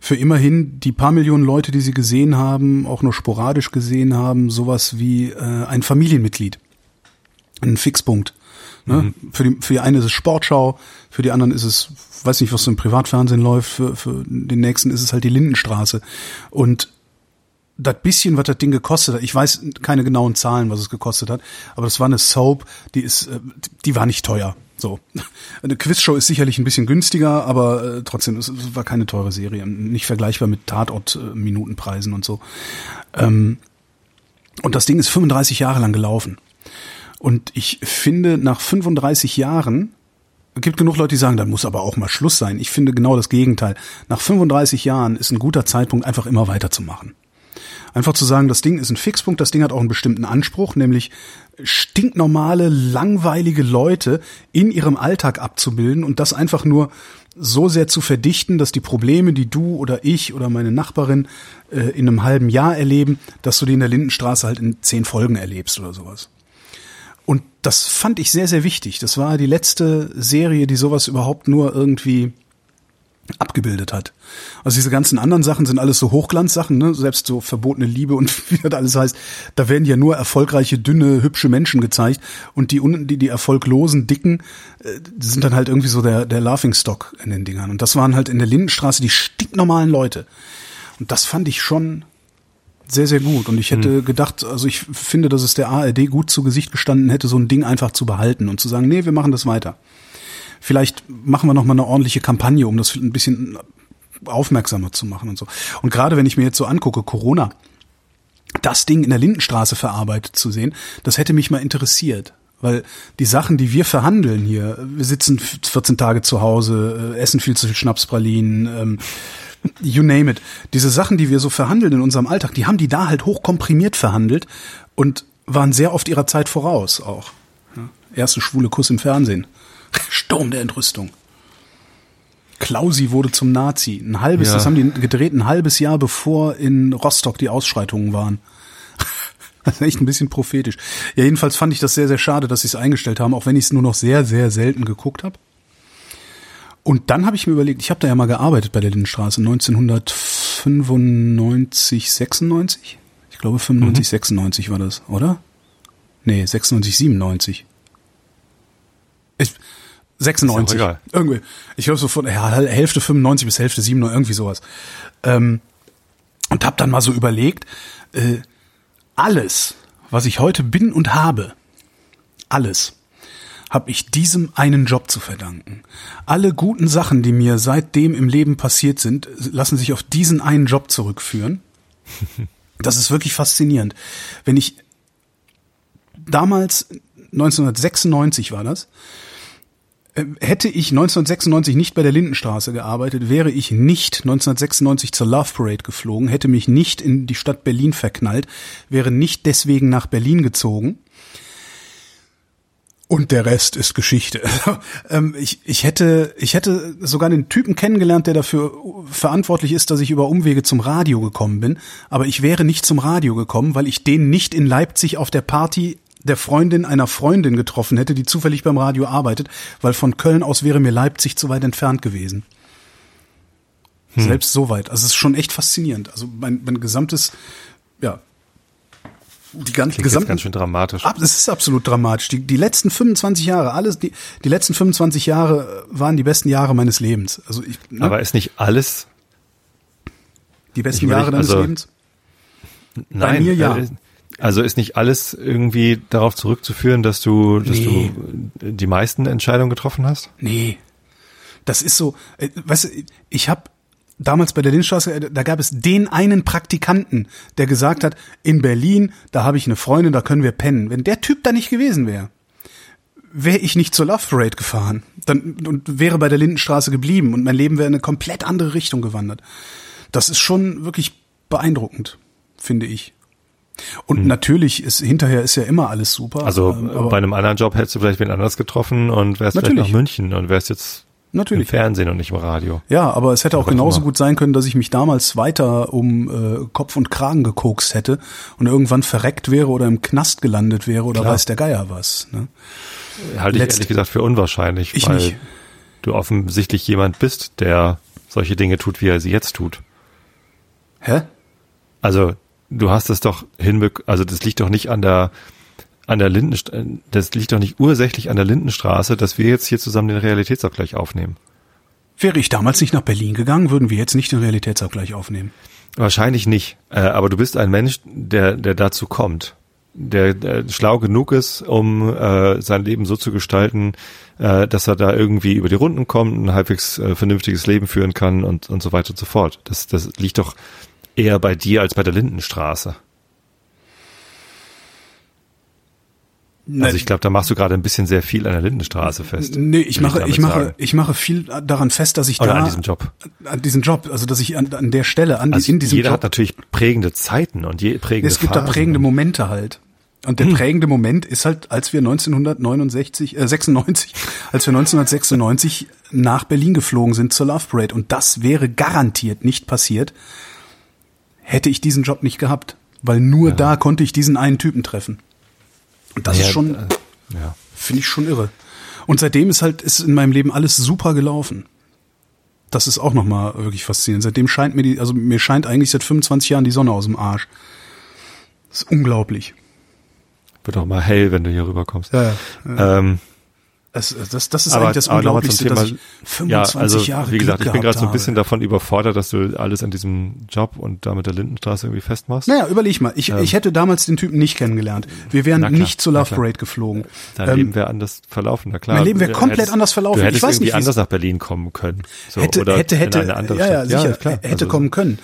für immerhin die paar Millionen Leute, die sie gesehen haben, auch nur sporadisch gesehen haben, sowas wie äh, ein Familienmitglied. Ein Fixpunkt. Ne? Mhm. Für, die, für die eine ist es Sportschau, für die anderen ist es, weiß nicht, was so im Privatfernsehen läuft, für, für den nächsten ist es halt die Lindenstraße. Und das bisschen, was das Ding gekostet hat, ich weiß keine genauen Zahlen, was es gekostet hat, aber das war eine Soap, die ist, äh, die war nicht teuer. So. Eine Quizshow ist sicherlich ein bisschen günstiger, aber äh, trotzdem, es, war keine teure Serie. Nicht vergleichbar mit Tatort-Minutenpreisen und so. Ähm, und das Ding ist 35 Jahre lang gelaufen. Und ich finde, nach 35 Jahren, gibt genug Leute, die sagen, dann muss aber auch mal Schluss sein. Ich finde genau das Gegenteil. Nach 35 Jahren ist ein guter Zeitpunkt, einfach immer weiterzumachen. Einfach zu sagen, das Ding ist ein Fixpunkt, das Ding hat auch einen bestimmten Anspruch, nämlich stinknormale, langweilige Leute in ihrem Alltag abzubilden und das einfach nur so sehr zu verdichten, dass die Probleme, die du oder ich oder meine Nachbarin äh, in einem halben Jahr erleben, dass du die in der Lindenstraße halt in zehn Folgen erlebst oder sowas. Und das fand ich sehr, sehr wichtig. Das war die letzte Serie, die sowas überhaupt nur irgendwie abgebildet hat. Also diese ganzen anderen Sachen sind alles so Hochglanzsachen, ne? selbst so verbotene Liebe und wie das alles heißt, da werden ja nur erfolgreiche, dünne, hübsche Menschen gezeigt und die, die, die erfolglosen, dicken, äh, sind dann halt irgendwie so der, der Laughingstock in den Dingern. Und das waren halt in der Lindenstraße die stinknormalen Leute. Und das fand ich schon sehr, sehr gut. Und ich hätte mhm. gedacht, also ich finde, dass es der ARD gut zu Gesicht gestanden hätte, so ein Ding einfach zu behalten und zu sagen, nee, wir machen das weiter. Vielleicht machen wir noch mal eine ordentliche Kampagne, um das ein bisschen aufmerksamer zu machen und so. Und gerade wenn ich mir jetzt so angucke, Corona, das Ding in der Lindenstraße verarbeitet zu sehen, das hätte mich mal interessiert. Weil die Sachen, die wir verhandeln hier, wir sitzen 14 Tage zu Hause, äh, essen viel zu viel Schnapspralinen, ähm, you name it. Diese Sachen, die wir so verhandeln in unserem Alltag, die haben die da halt hochkomprimiert verhandelt und waren sehr oft ihrer Zeit voraus auch. Ja, erste schwule Kuss im Fernsehen. Sturm der Entrüstung. Klausi wurde zum Nazi. Ein halbes, ja. das haben die gedreht, ein halbes Jahr bevor in Rostock die Ausschreitungen waren. Das ist echt ein bisschen prophetisch. Ja, jedenfalls fand ich das sehr, sehr schade, dass sie es eingestellt haben, auch wenn ich es nur noch sehr, sehr selten geguckt habe. Und dann habe ich mir überlegt, ich habe da ja mal gearbeitet bei der Lindenstraße 1995, 96. Ich glaube 95, mhm. 96 war das, oder? Nee, 96, 97. Ich, 96. Ja irgendwie. Ich glaube so von ja, Hälfte 95 bis Hälfte 97, irgendwie sowas. Ähm, und habe dann mal so überlegt, äh, alles, was ich heute bin und habe, alles habe ich diesem einen Job zu verdanken. Alle guten Sachen, die mir seitdem im Leben passiert sind, lassen sich auf diesen einen Job zurückführen. Das ist wirklich faszinierend. Wenn ich damals 1996 war das, äh, hätte ich 1996 nicht bei der Lindenstraße gearbeitet, wäre ich nicht 1996 zur Love Parade geflogen, hätte mich nicht in die Stadt Berlin verknallt, wäre nicht deswegen nach Berlin gezogen, und der Rest ist Geschichte. Ähm, ich, ich, hätte, ich hätte sogar den Typen kennengelernt, der dafür verantwortlich ist, dass ich über Umwege zum Radio gekommen bin. Aber ich wäre nicht zum Radio gekommen, weil ich den nicht in Leipzig auf der Party der Freundin einer Freundin getroffen hätte, die zufällig beim Radio arbeitet, weil von Köln aus wäre mir Leipzig zu weit entfernt gewesen. Hm. Selbst so weit. Also es ist schon echt faszinierend. Also mein, mein gesamtes, ja, die ganze gesamte
ganz schön dramatisch.
Ab, es ist absolut dramatisch. Die, die letzten 25 Jahre, alles die die letzten 25 Jahre waren die besten Jahre meines Lebens. Also ich
ne? Aber ist nicht alles
die besten Jahre deines also, Lebens?
Nein, Bei mir ja. Äh, also ist nicht alles irgendwie darauf zurückzuführen, dass du dass nee. du die meisten Entscheidungen getroffen hast?
Nee. Das ist so, äh, weißt du, ich habe damals bei der Lindstraße, äh, da gab es den einen Praktikanten, der gesagt hat, in Berlin, da habe ich eine Freundin, da können wir pennen. Wenn der Typ da nicht gewesen wäre, wäre ich nicht zur Love Parade gefahren dann, und wäre bei der Lindenstraße geblieben und mein Leben wäre in eine komplett andere Richtung gewandert. Das ist schon wirklich beeindruckend, finde ich. Und hm. natürlich ist hinterher ist ja immer alles super.
Also bei einem anderen Job hättest du vielleicht wen anders getroffen und wärst natürlich. vielleicht nach München und wärst jetzt
Natürlich.
Im Fernsehen und nicht im Radio.
Ja, aber es hätte auch genauso gut sein können, dass ich mich damals weiter um äh, Kopf und Kragen gekokst hätte und irgendwann verreckt wäre oder im Knast gelandet wäre oder Klar. weiß der Geier was. Ne?
Halte ich ehrlich gesagt für unwahrscheinlich, ich weil nicht. du offensichtlich jemand bist, der solche Dinge tut, wie er sie jetzt tut.
Hä?
Also du hast es doch hinbekommen, also das liegt doch nicht an der an der Lindenstraße, das liegt doch nicht ursächlich an der Lindenstraße, dass wir jetzt hier zusammen den Realitätsabgleich aufnehmen.
Wäre ich damals nicht nach Berlin gegangen, würden wir jetzt nicht den Realitätsabgleich aufnehmen.
Wahrscheinlich nicht. Äh, aber du bist ein Mensch, der, der dazu kommt. Der, der schlau genug ist, um äh, sein Leben so zu gestalten, äh, dass er da irgendwie über die Runden kommt, ein halbwegs äh, vernünftiges Leben führen kann und, und so weiter und so fort. Das, das liegt doch eher bei dir als bei der Lindenstraße. Also ich glaube, da machst du gerade ein bisschen sehr viel an der Lindenstraße fest.
Nee, ich mache, ich, ich mache, sagen. ich mache viel daran fest, dass ich
Oder
da
an diesem Job,
an diesem Job, also dass ich an, an der Stelle, an
also
in diesem
jeder
Job,
hat natürlich prägende Zeiten und je prägende
es gibt
Phasen.
da prägende Momente halt. Und der prägende Moment ist halt, als wir 1969, äh, 96, als wir 1996 nach Berlin geflogen sind zur Love Parade. Und das wäre garantiert nicht passiert, hätte ich diesen Job nicht gehabt. Weil nur
Ja.
da konnte ich diesen einen Typen treffen. Und das
Ja,
ist schon,
äh, ja.
finde ich schon irre. Und seitdem ist halt, ist in meinem Leben alles super gelaufen. Das ist auch nochmal wirklich faszinierend. Seitdem scheint mir die, also mir scheint eigentlich seit 25 Jahren die Sonne aus dem Arsch. Das ist unglaublich.
Wird auch mal hell, wenn du hier rüberkommst.
Ja, ja.
Ähm,
Das, das, das ist
aber,
eigentlich das Unglaublichste, dass ich 25
ja, also
Jahre
wie gesagt,
Glück
ich bin gerade so ein bisschen davon überfordert, dass du alles an diesem Job und da mit der Lindenstraße irgendwie festmachst.
Naja, überleg mal. Ich, ich hätte damals den Typen nicht kennengelernt. Wir wären
Ähm. Klar,
nicht zur Love. Parade geflogen.
Dein
Ähm,
Leben wäre anders verlaufen, na klar.
mein Leben wäre komplett
hättest-
anders verlaufen.
Du hättest
Ich weiß
irgendwie
nicht,
anders nach Berlin kommen können. So,
hätte,
oder
hätte, hätte,
in eine andere
ja, ja, sicher,
klar.
hätte
Also,
kommen können.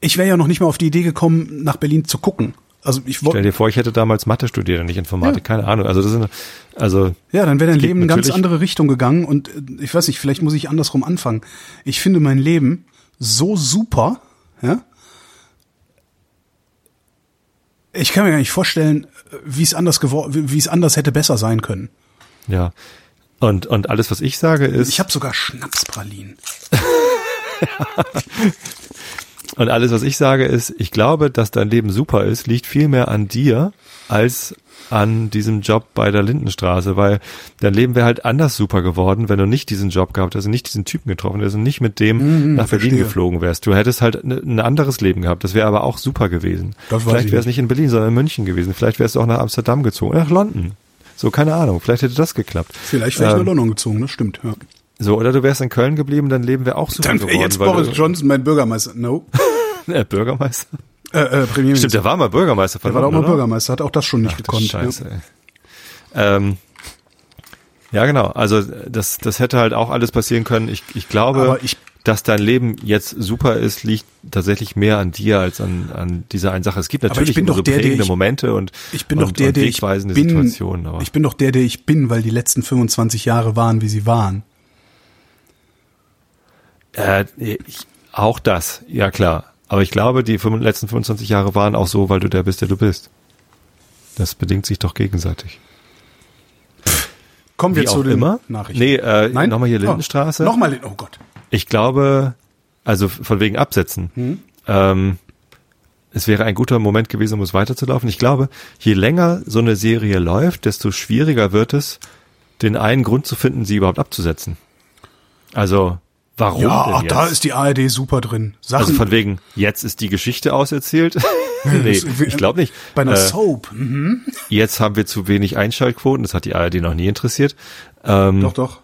Ich wäre ja noch nicht mal auf die Idee gekommen, nach Berlin zu gucken. Also ich
Stell dir vor, ich hätte damals Mathe studiert und nicht Informatik, keine Ahnung. Also das sind, also
ja, dann wäre dein Leben in eine ganz andere Richtung gegangen und äh, ich weiß nicht, vielleicht muss ich andersrum anfangen. Ich finde mein Leben so super, ja. Ich kann mir gar nicht vorstellen, wie es anders geworden, wie es anders hätte besser sein können.
ja. Und und alles, was ich sage, ist
Ich habe sogar Schnapspralinen.
und alles, was ich sage, ist, ich glaube, dass dein Leben super ist, liegt viel mehr an dir als an diesem Job bei der Lindenstraße, weil dein Leben wäre halt anders super geworden, wenn du nicht diesen Job gehabt hättest, und nicht diesen Typen getroffen hättest und nicht mit dem nach Berlin
verstehe.
geflogen wärst. Du hättest halt ne- ein anderes Leben gehabt. Das wäre aber auch super gewesen.
Das
Vielleicht
ich
wäre es nicht in Berlin, sondern in München gewesen. Vielleicht wärst du auch nach Amsterdam gezogen, nach London. So, keine Ahnung. Vielleicht hätte das geklappt.
Vielleicht wäre ich
Ähm,
nach London gezogen, das stimmt. Ja.
So, oder du wärst in Köln geblieben, dein Leben wäre auch super
Dann
geworden.
jetzt Boris Johnson mein Bürgermeister. No.
äh, Bürgermeister.
Äh, äh, Premierminister.
Stimmt, der war mal Bürgermeister von
der war doch mal
oder?
Bürgermeister, hat auch das schon nicht
Ach,
gekonnt.
Scheiße, ey. Ähm, ja, genau. Also das, das hätte halt auch alles passieren können. Ich, ich glaube,
ich-
dass dein Leben jetzt super ist, liegt tatsächlich mehr an dir als an, an dieser einen Sache. Es gibt
ich
natürlich
bin
immer
doch
so
der,
prägende
ich-
Momente und,
Ich bin
und,
doch der, der ich bin.
Situationen. Aber
Ich bin doch der, der ich bin, weil die letzten 25 Jahre waren, wie sie waren.
Äh, ich, auch das, ja klar. Aber ich glaube, die letzten 25 Jahre waren auch so, weil du der bist, der du bist. Das bedingt sich doch gegenseitig.
Kommen wir zu den
immer.
Nachrichten.
Nee, äh,
Nein?
nochmal hier
Oh,
Lindenstraße.
Nochmal, Lin- oh Gott.
Ich glaube, also von wegen Absetzen.
Hm?
Ähm, es wäre ein guter Moment gewesen, um es weiterzulaufen. Ich glaube, je länger so eine Serie läuft, desto schwieriger wird es, den einen Grund zu finden, sie überhaupt abzusetzen. Also, warum
Ja, ach, da ist die ARD super drin. Sachen,
also von wegen, jetzt ist die Geschichte auserzählt. nee, ich glaube nicht.
bei einer
Äh,
Soap. Mhm.
jetzt haben wir zu wenig Einschaltquoten, das hat die ARD noch nie interessiert. Ähm,
Doch, doch.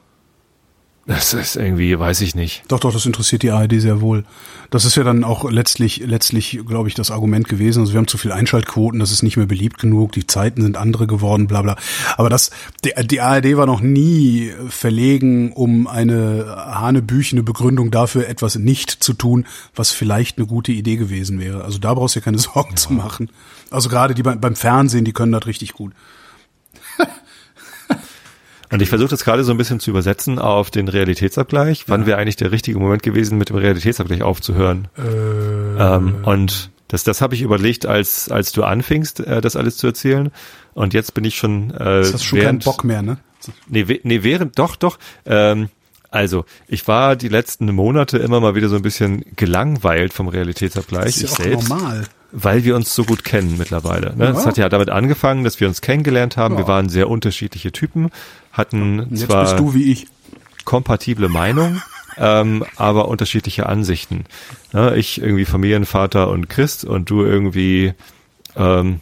Das ist irgendwie, weiß ich nicht.
Doch, doch, das interessiert die ARD sehr wohl. Das ist ja dann auch letztlich, letztlich, glaube ich, das Argument gewesen. Also wir haben zu viel Einschaltquoten, das ist nicht mehr beliebt genug, die Zeiten sind andere geworden, bla bla. Aber das, die, die ARD war noch nie verlegen, um eine hanebüchene Begründung dafür, etwas nicht zu tun, was vielleicht eine gute Idee gewesen wäre. Also da brauchst du dir keine Sorgen zu machen. Also gerade die beim Fernsehen, die können das richtig gut.
Und ich versuche das gerade so ein bisschen zu übersetzen auf den Realitätsabgleich. Wann wäre eigentlich der richtige Moment gewesen, mit dem Realitätsabgleich aufzuhören? Ähm, und das, das habe ich überlegt, als, als du anfingst, äh, das alles zu erzählen. Und jetzt bin ich schon, äh,
Das hast schon keinen
während,
Bock mehr, ne?
Nee, nee, während, doch, doch. Ähm, also, ich war die letzten Monate immer mal wieder so ein bisschen gelangweilt vom Realitätsabgleich.
Das ist
ich
ja auch
selbst,
normal.
weil wir uns so gut kennen mittlerweile. Ne?
Ja.
Es hat ja damit angefangen, dass wir uns kennengelernt haben.
Ja.
Wir waren sehr unterschiedliche Typen, hatten
jetzt
zwar
bist du wie ich.
kompatible Meinungen, ähm, aber unterschiedliche Ansichten. Ne? Ich irgendwie Familienvater und Christ und du irgendwie ähm,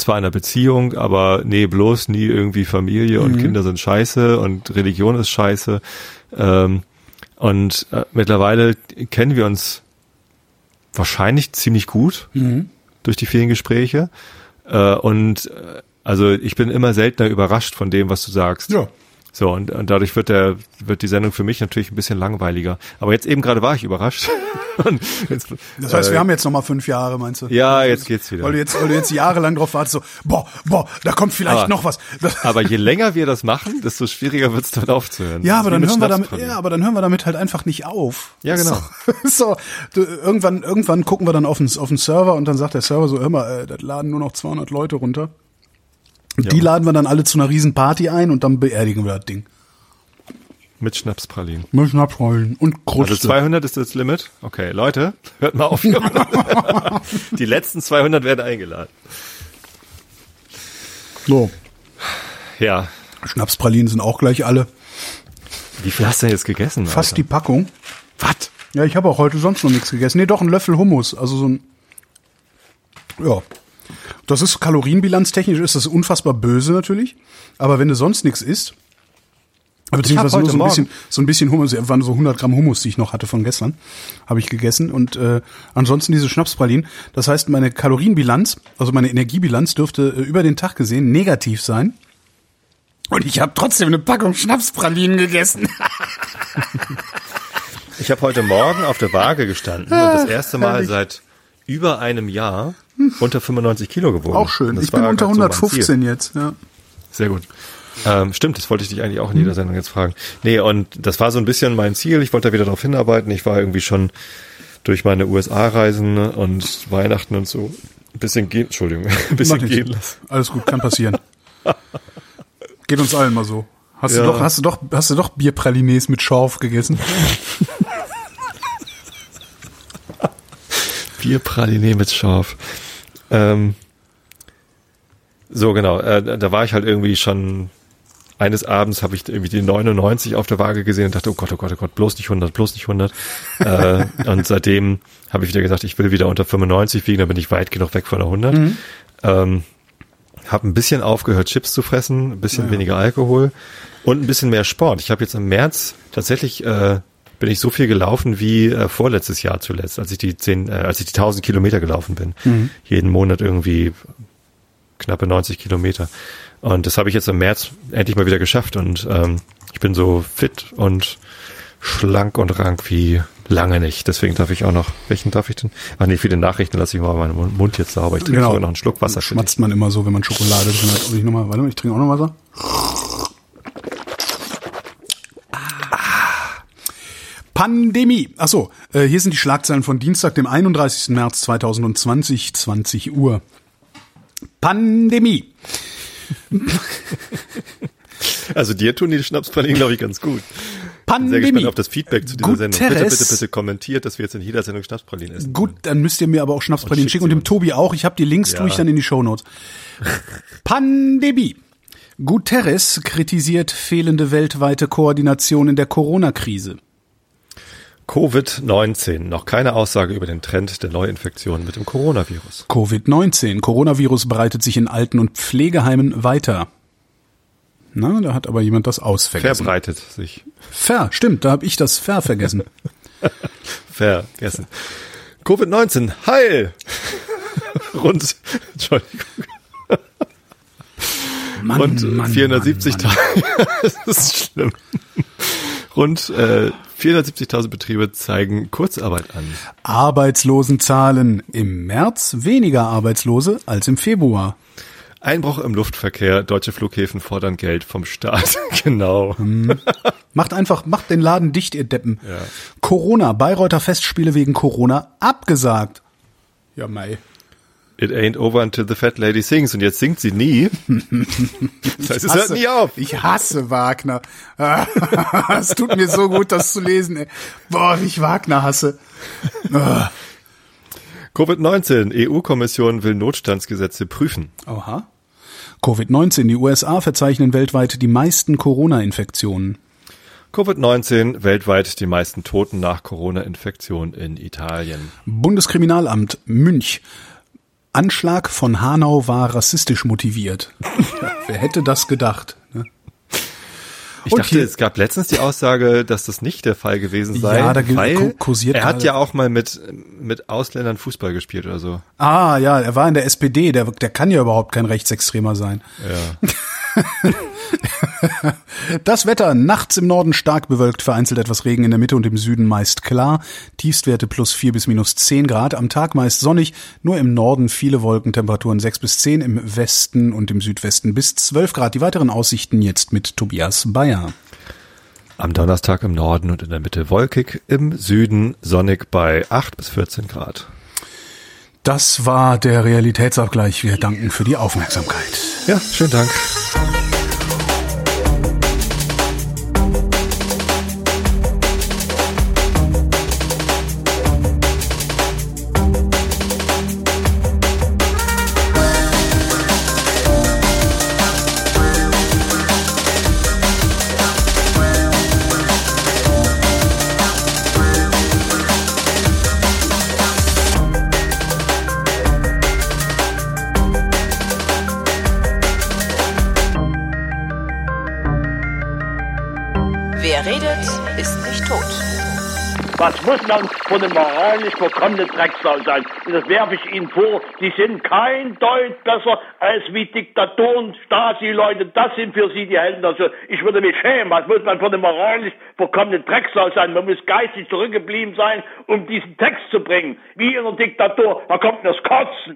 zwar in einer Beziehung, aber nee, bloß nie irgendwie Familie und
Mhm.
Kinder sind scheiße und Religion ist scheiße. Ähm, und äh, mittlerweile kennen wir uns wahrscheinlich ziemlich gut
Mhm.
durch die vielen Gespräche. Äh, und äh, also ich bin immer seltener überrascht von dem, was du sagst.
Ja.
So, und, und dadurch wird der, wird die Sendung für mich natürlich ein bisschen langweiliger. Aber jetzt eben gerade war ich überrascht. jetzt,
Das heißt,
äh,
wir haben jetzt noch mal fünf Jahre, meinst du?
Ja, jetzt geht's wieder.
Weil du jetzt, weil du jetzt jahrelang drauf wartest, so, boah, boah, da kommt vielleicht
Aber-
noch was.
Aber je länger wir das machen, desto schwieriger wird's damit aufzuhören.
ja, aber dann hören wir
mit
damit, ja, aber dann hören wir damit halt einfach nicht auf.
Ja, genau.
So, so du, irgendwann, irgendwann gucken wir dann auf den, auf den Server und dann sagt der Server so, mal, äh, das laden nur noch 200 Leute runter.
Ja.
Die laden wir dann alle zu einer riesen Party ein und dann beerdigen wir das Ding.
Mit Schnapspralinen.
Mit Schnapsrollen und Kruste.
Also 200 ist das Limit. Okay, Leute, hört mal auf. die letzten 200 werden eingeladen.
so.
Ja.
Schnapspralinen sind auch gleich alle.
Wie viel hast du denn jetzt gegessen?
Fast die
Alter?
Packung.
Was?
Ja, ich habe auch heute sonst noch nichts gegessen. Nee, doch, ein Löffel Hummus. Also so ein. Ja. Das ist kalorienbilanztechnisch ist das unfassbar böse natürlich. Aber wenn du sonst nichts isst, beziehungsweise nur so ein
heute
bisschen, so ein bisschen Hummus, waren so 100 Gramm Hummus, die ich noch hatte von gestern, habe ich gegessen. Und äh, ansonsten diese Schnapspralinen. Das heißt, meine Kalorienbilanz, also meine Energiebilanz dürfte äh, über den Tag gesehen negativ sein. Und ich habe trotzdem eine Packung Schnapspralinen gegessen.
Ich habe heute Morgen auf der Waage gestanden und das erste Mal
Ah,
seit über einem Jahr unter 95 Kilo gewogen.
Auch schön.
Das
Ich bin unter
grad so mein Ziel.
115 jetzt. Ja.
Sehr gut. Ähm, stimmt, das wollte ich dich eigentlich auch in
Hm.
jeder Sendung jetzt fragen. Nee, und das war so ein bisschen mein Ziel. Ich wollte da wieder darauf hinarbeiten. Ich war irgendwie schon durch meine USA-Reisen und Weihnachten und so ein bisschen gehen, Entschuldigung, ein
Mach
bisschen
nicht.
gehen lassen.
Alles gut, kann passieren. Geht uns allen mal so. Hast
Ja.
du doch, hast du doch, hast du doch Bierpralines mit Schorf gegessen?
Bierpraline mit Schaf. Ähm, so genau, äh, da war ich halt irgendwie schon eines Abends habe ich irgendwie die 99 auf der Waage gesehen und dachte, oh Gott, oh Gott, oh Gott, bloß nicht 100, bloß nicht 100. äh, und seitdem habe ich wieder gesagt, ich will wieder unter 95 wiegen, da bin ich weit genug weg von der 100. Ähm, habe ein bisschen aufgehört, Chips zu fressen, ein bisschen
Ja.
weniger Alkohol und ein bisschen mehr Sport. Ich habe jetzt im März tatsächlich äh, bin ich so viel gelaufen wie äh, vorletztes Jahr zuletzt, als ich die zehn, äh, als ich die 1000 Kilometer gelaufen bin. Jeden Monat irgendwie knappe 90 Kilometer. Und das habe ich jetzt im März endlich mal wieder geschafft und ähm, ich bin so fit und schlank und rank wie lange nicht. Deswegen darf ich auch noch, welchen darf ich denn? Ach nee, für die Nachrichten lasse ich mal meinen Mund- jetzt sauber. Ich trinke sogar noch einen Schluck Wasser.
Schmatzt man immer so, wenn man Schokolade drin hat. Ob ich noch mal, warte mal, ich trinke auch noch Wasser. Pandemie. Ach so, äh, hier sind die Schlagzeilen von Dienstag, dem 31. März 2020, 20 Uhr. Pandemie.
Also dir tun die Schnapspralinen, glaube ich, ganz gut. Bin sehr
Pandemie.
gespannt auf das Feedback zu dieser Sendung. Bitte,
Guterres.
bitte, bitte kommentiert, dass wir jetzt in jeder Sendung Schnapspralinen essen.
Gut, dann müsst ihr mir aber auch Schnapspralinen
Und
schicken und dem Tobi auch. Ich habe die Links,
Ja.
tue ich dann in die Shownotes. Pandemie. Guterres kritisiert fehlende weltweite Koordination in der Corona-Krise.
Covid-19. Noch keine Aussage über den Trend der Neuinfektionen mit dem Coronavirus.
Covid-19. Coronavirus breitet sich in Alten- und Pflegeheimen weiter. Na, da hat aber jemand das Aus vergessen.
Verbreitet sich.
Ver, stimmt, da habe ich das Ver vergessen.
Vergessen. Covid-19. Heil! Rund, Entschuldigung.
Mann,
470.000.
Mann, Mann.
das ist schlimm. Rund äh, 470.000 Betriebe zeigen Kurzarbeit an.
Arbeitslosenzahlen. Im März weniger Arbeitslose als im Februar.
Einbruch im Luftverkehr. Deutsche Flughäfen fordern Geld vom Staat. genau.
Macht einfach, macht den Laden dicht, ihr Deppen.
Ja.
Corona, Bayreuther Festspiele wegen Corona abgesagt. Ja, Mai.
It ain't over until the fat lady sings. Und jetzt singt sie nie. Das heißt, es hört nie auf.
Ich hasse Wagner. Es tut mir so gut, das zu lesen. Ey. Boah, wie ich Wagner hasse. Ah.
Covid-19. EU-Kommission will Notstandsgesetze prüfen.
Oha. Covid-19. Die USA verzeichnen weltweit die meisten Corona-Infektionen.
Covid-19. Weltweit die meisten Toten nach Corona-Infektion in Italien.
Bundeskriminalamt Münch. Anschlag von Hanau war rassistisch motiviert. wer hätte das gedacht? Ne?
Ich okay. dachte, es gab letztens die Aussage, dass das nicht der Fall gewesen sei. Ja, da weil kursiert er hat ja auch mal mit, mit Ausländern Fußball gespielt oder so.
Ah, ja, er war in der SPD, der, der kann ja überhaupt kein Rechtsextremer sein. Ja. Das Wetter nachts im Norden stark bewölkt, vereinzelt etwas Regen in der Mitte und im Süden meist klar. Tiefstwerte plus vier bis minus zehn Grad. Am Tag meist sonnig, nur im Norden viele Wolken, Temperaturen sechs bis zehn, im Westen und im Südwesten bis zwölf Grad. Die weiteren Aussichten jetzt mit Tobias Bayer.
Am Donnerstag im Norden und in der Mitte wolkig, im Süden sonnig bei acht bis 14 Grad.
Das war der Realitätsabgleich. Wir danken für die Aufmerksamkeit.
Ja, schönen Dank.
Muss man von einem moralisch vollkommenen Drecksau sein. Und das werfe ich Ihnen vor, die sind kein Deut besser als wie Diktatoren, Stasi-Leute, das sind für sie die Helden. Also ich würde mich schämen, was muss man von einem moralisch vollkommenen Drecksau sein. Man muss geistig zurückgeblieben sein, um diesen Text zu bringen. Wie in einer Diktatur, da kommt das Kotzen.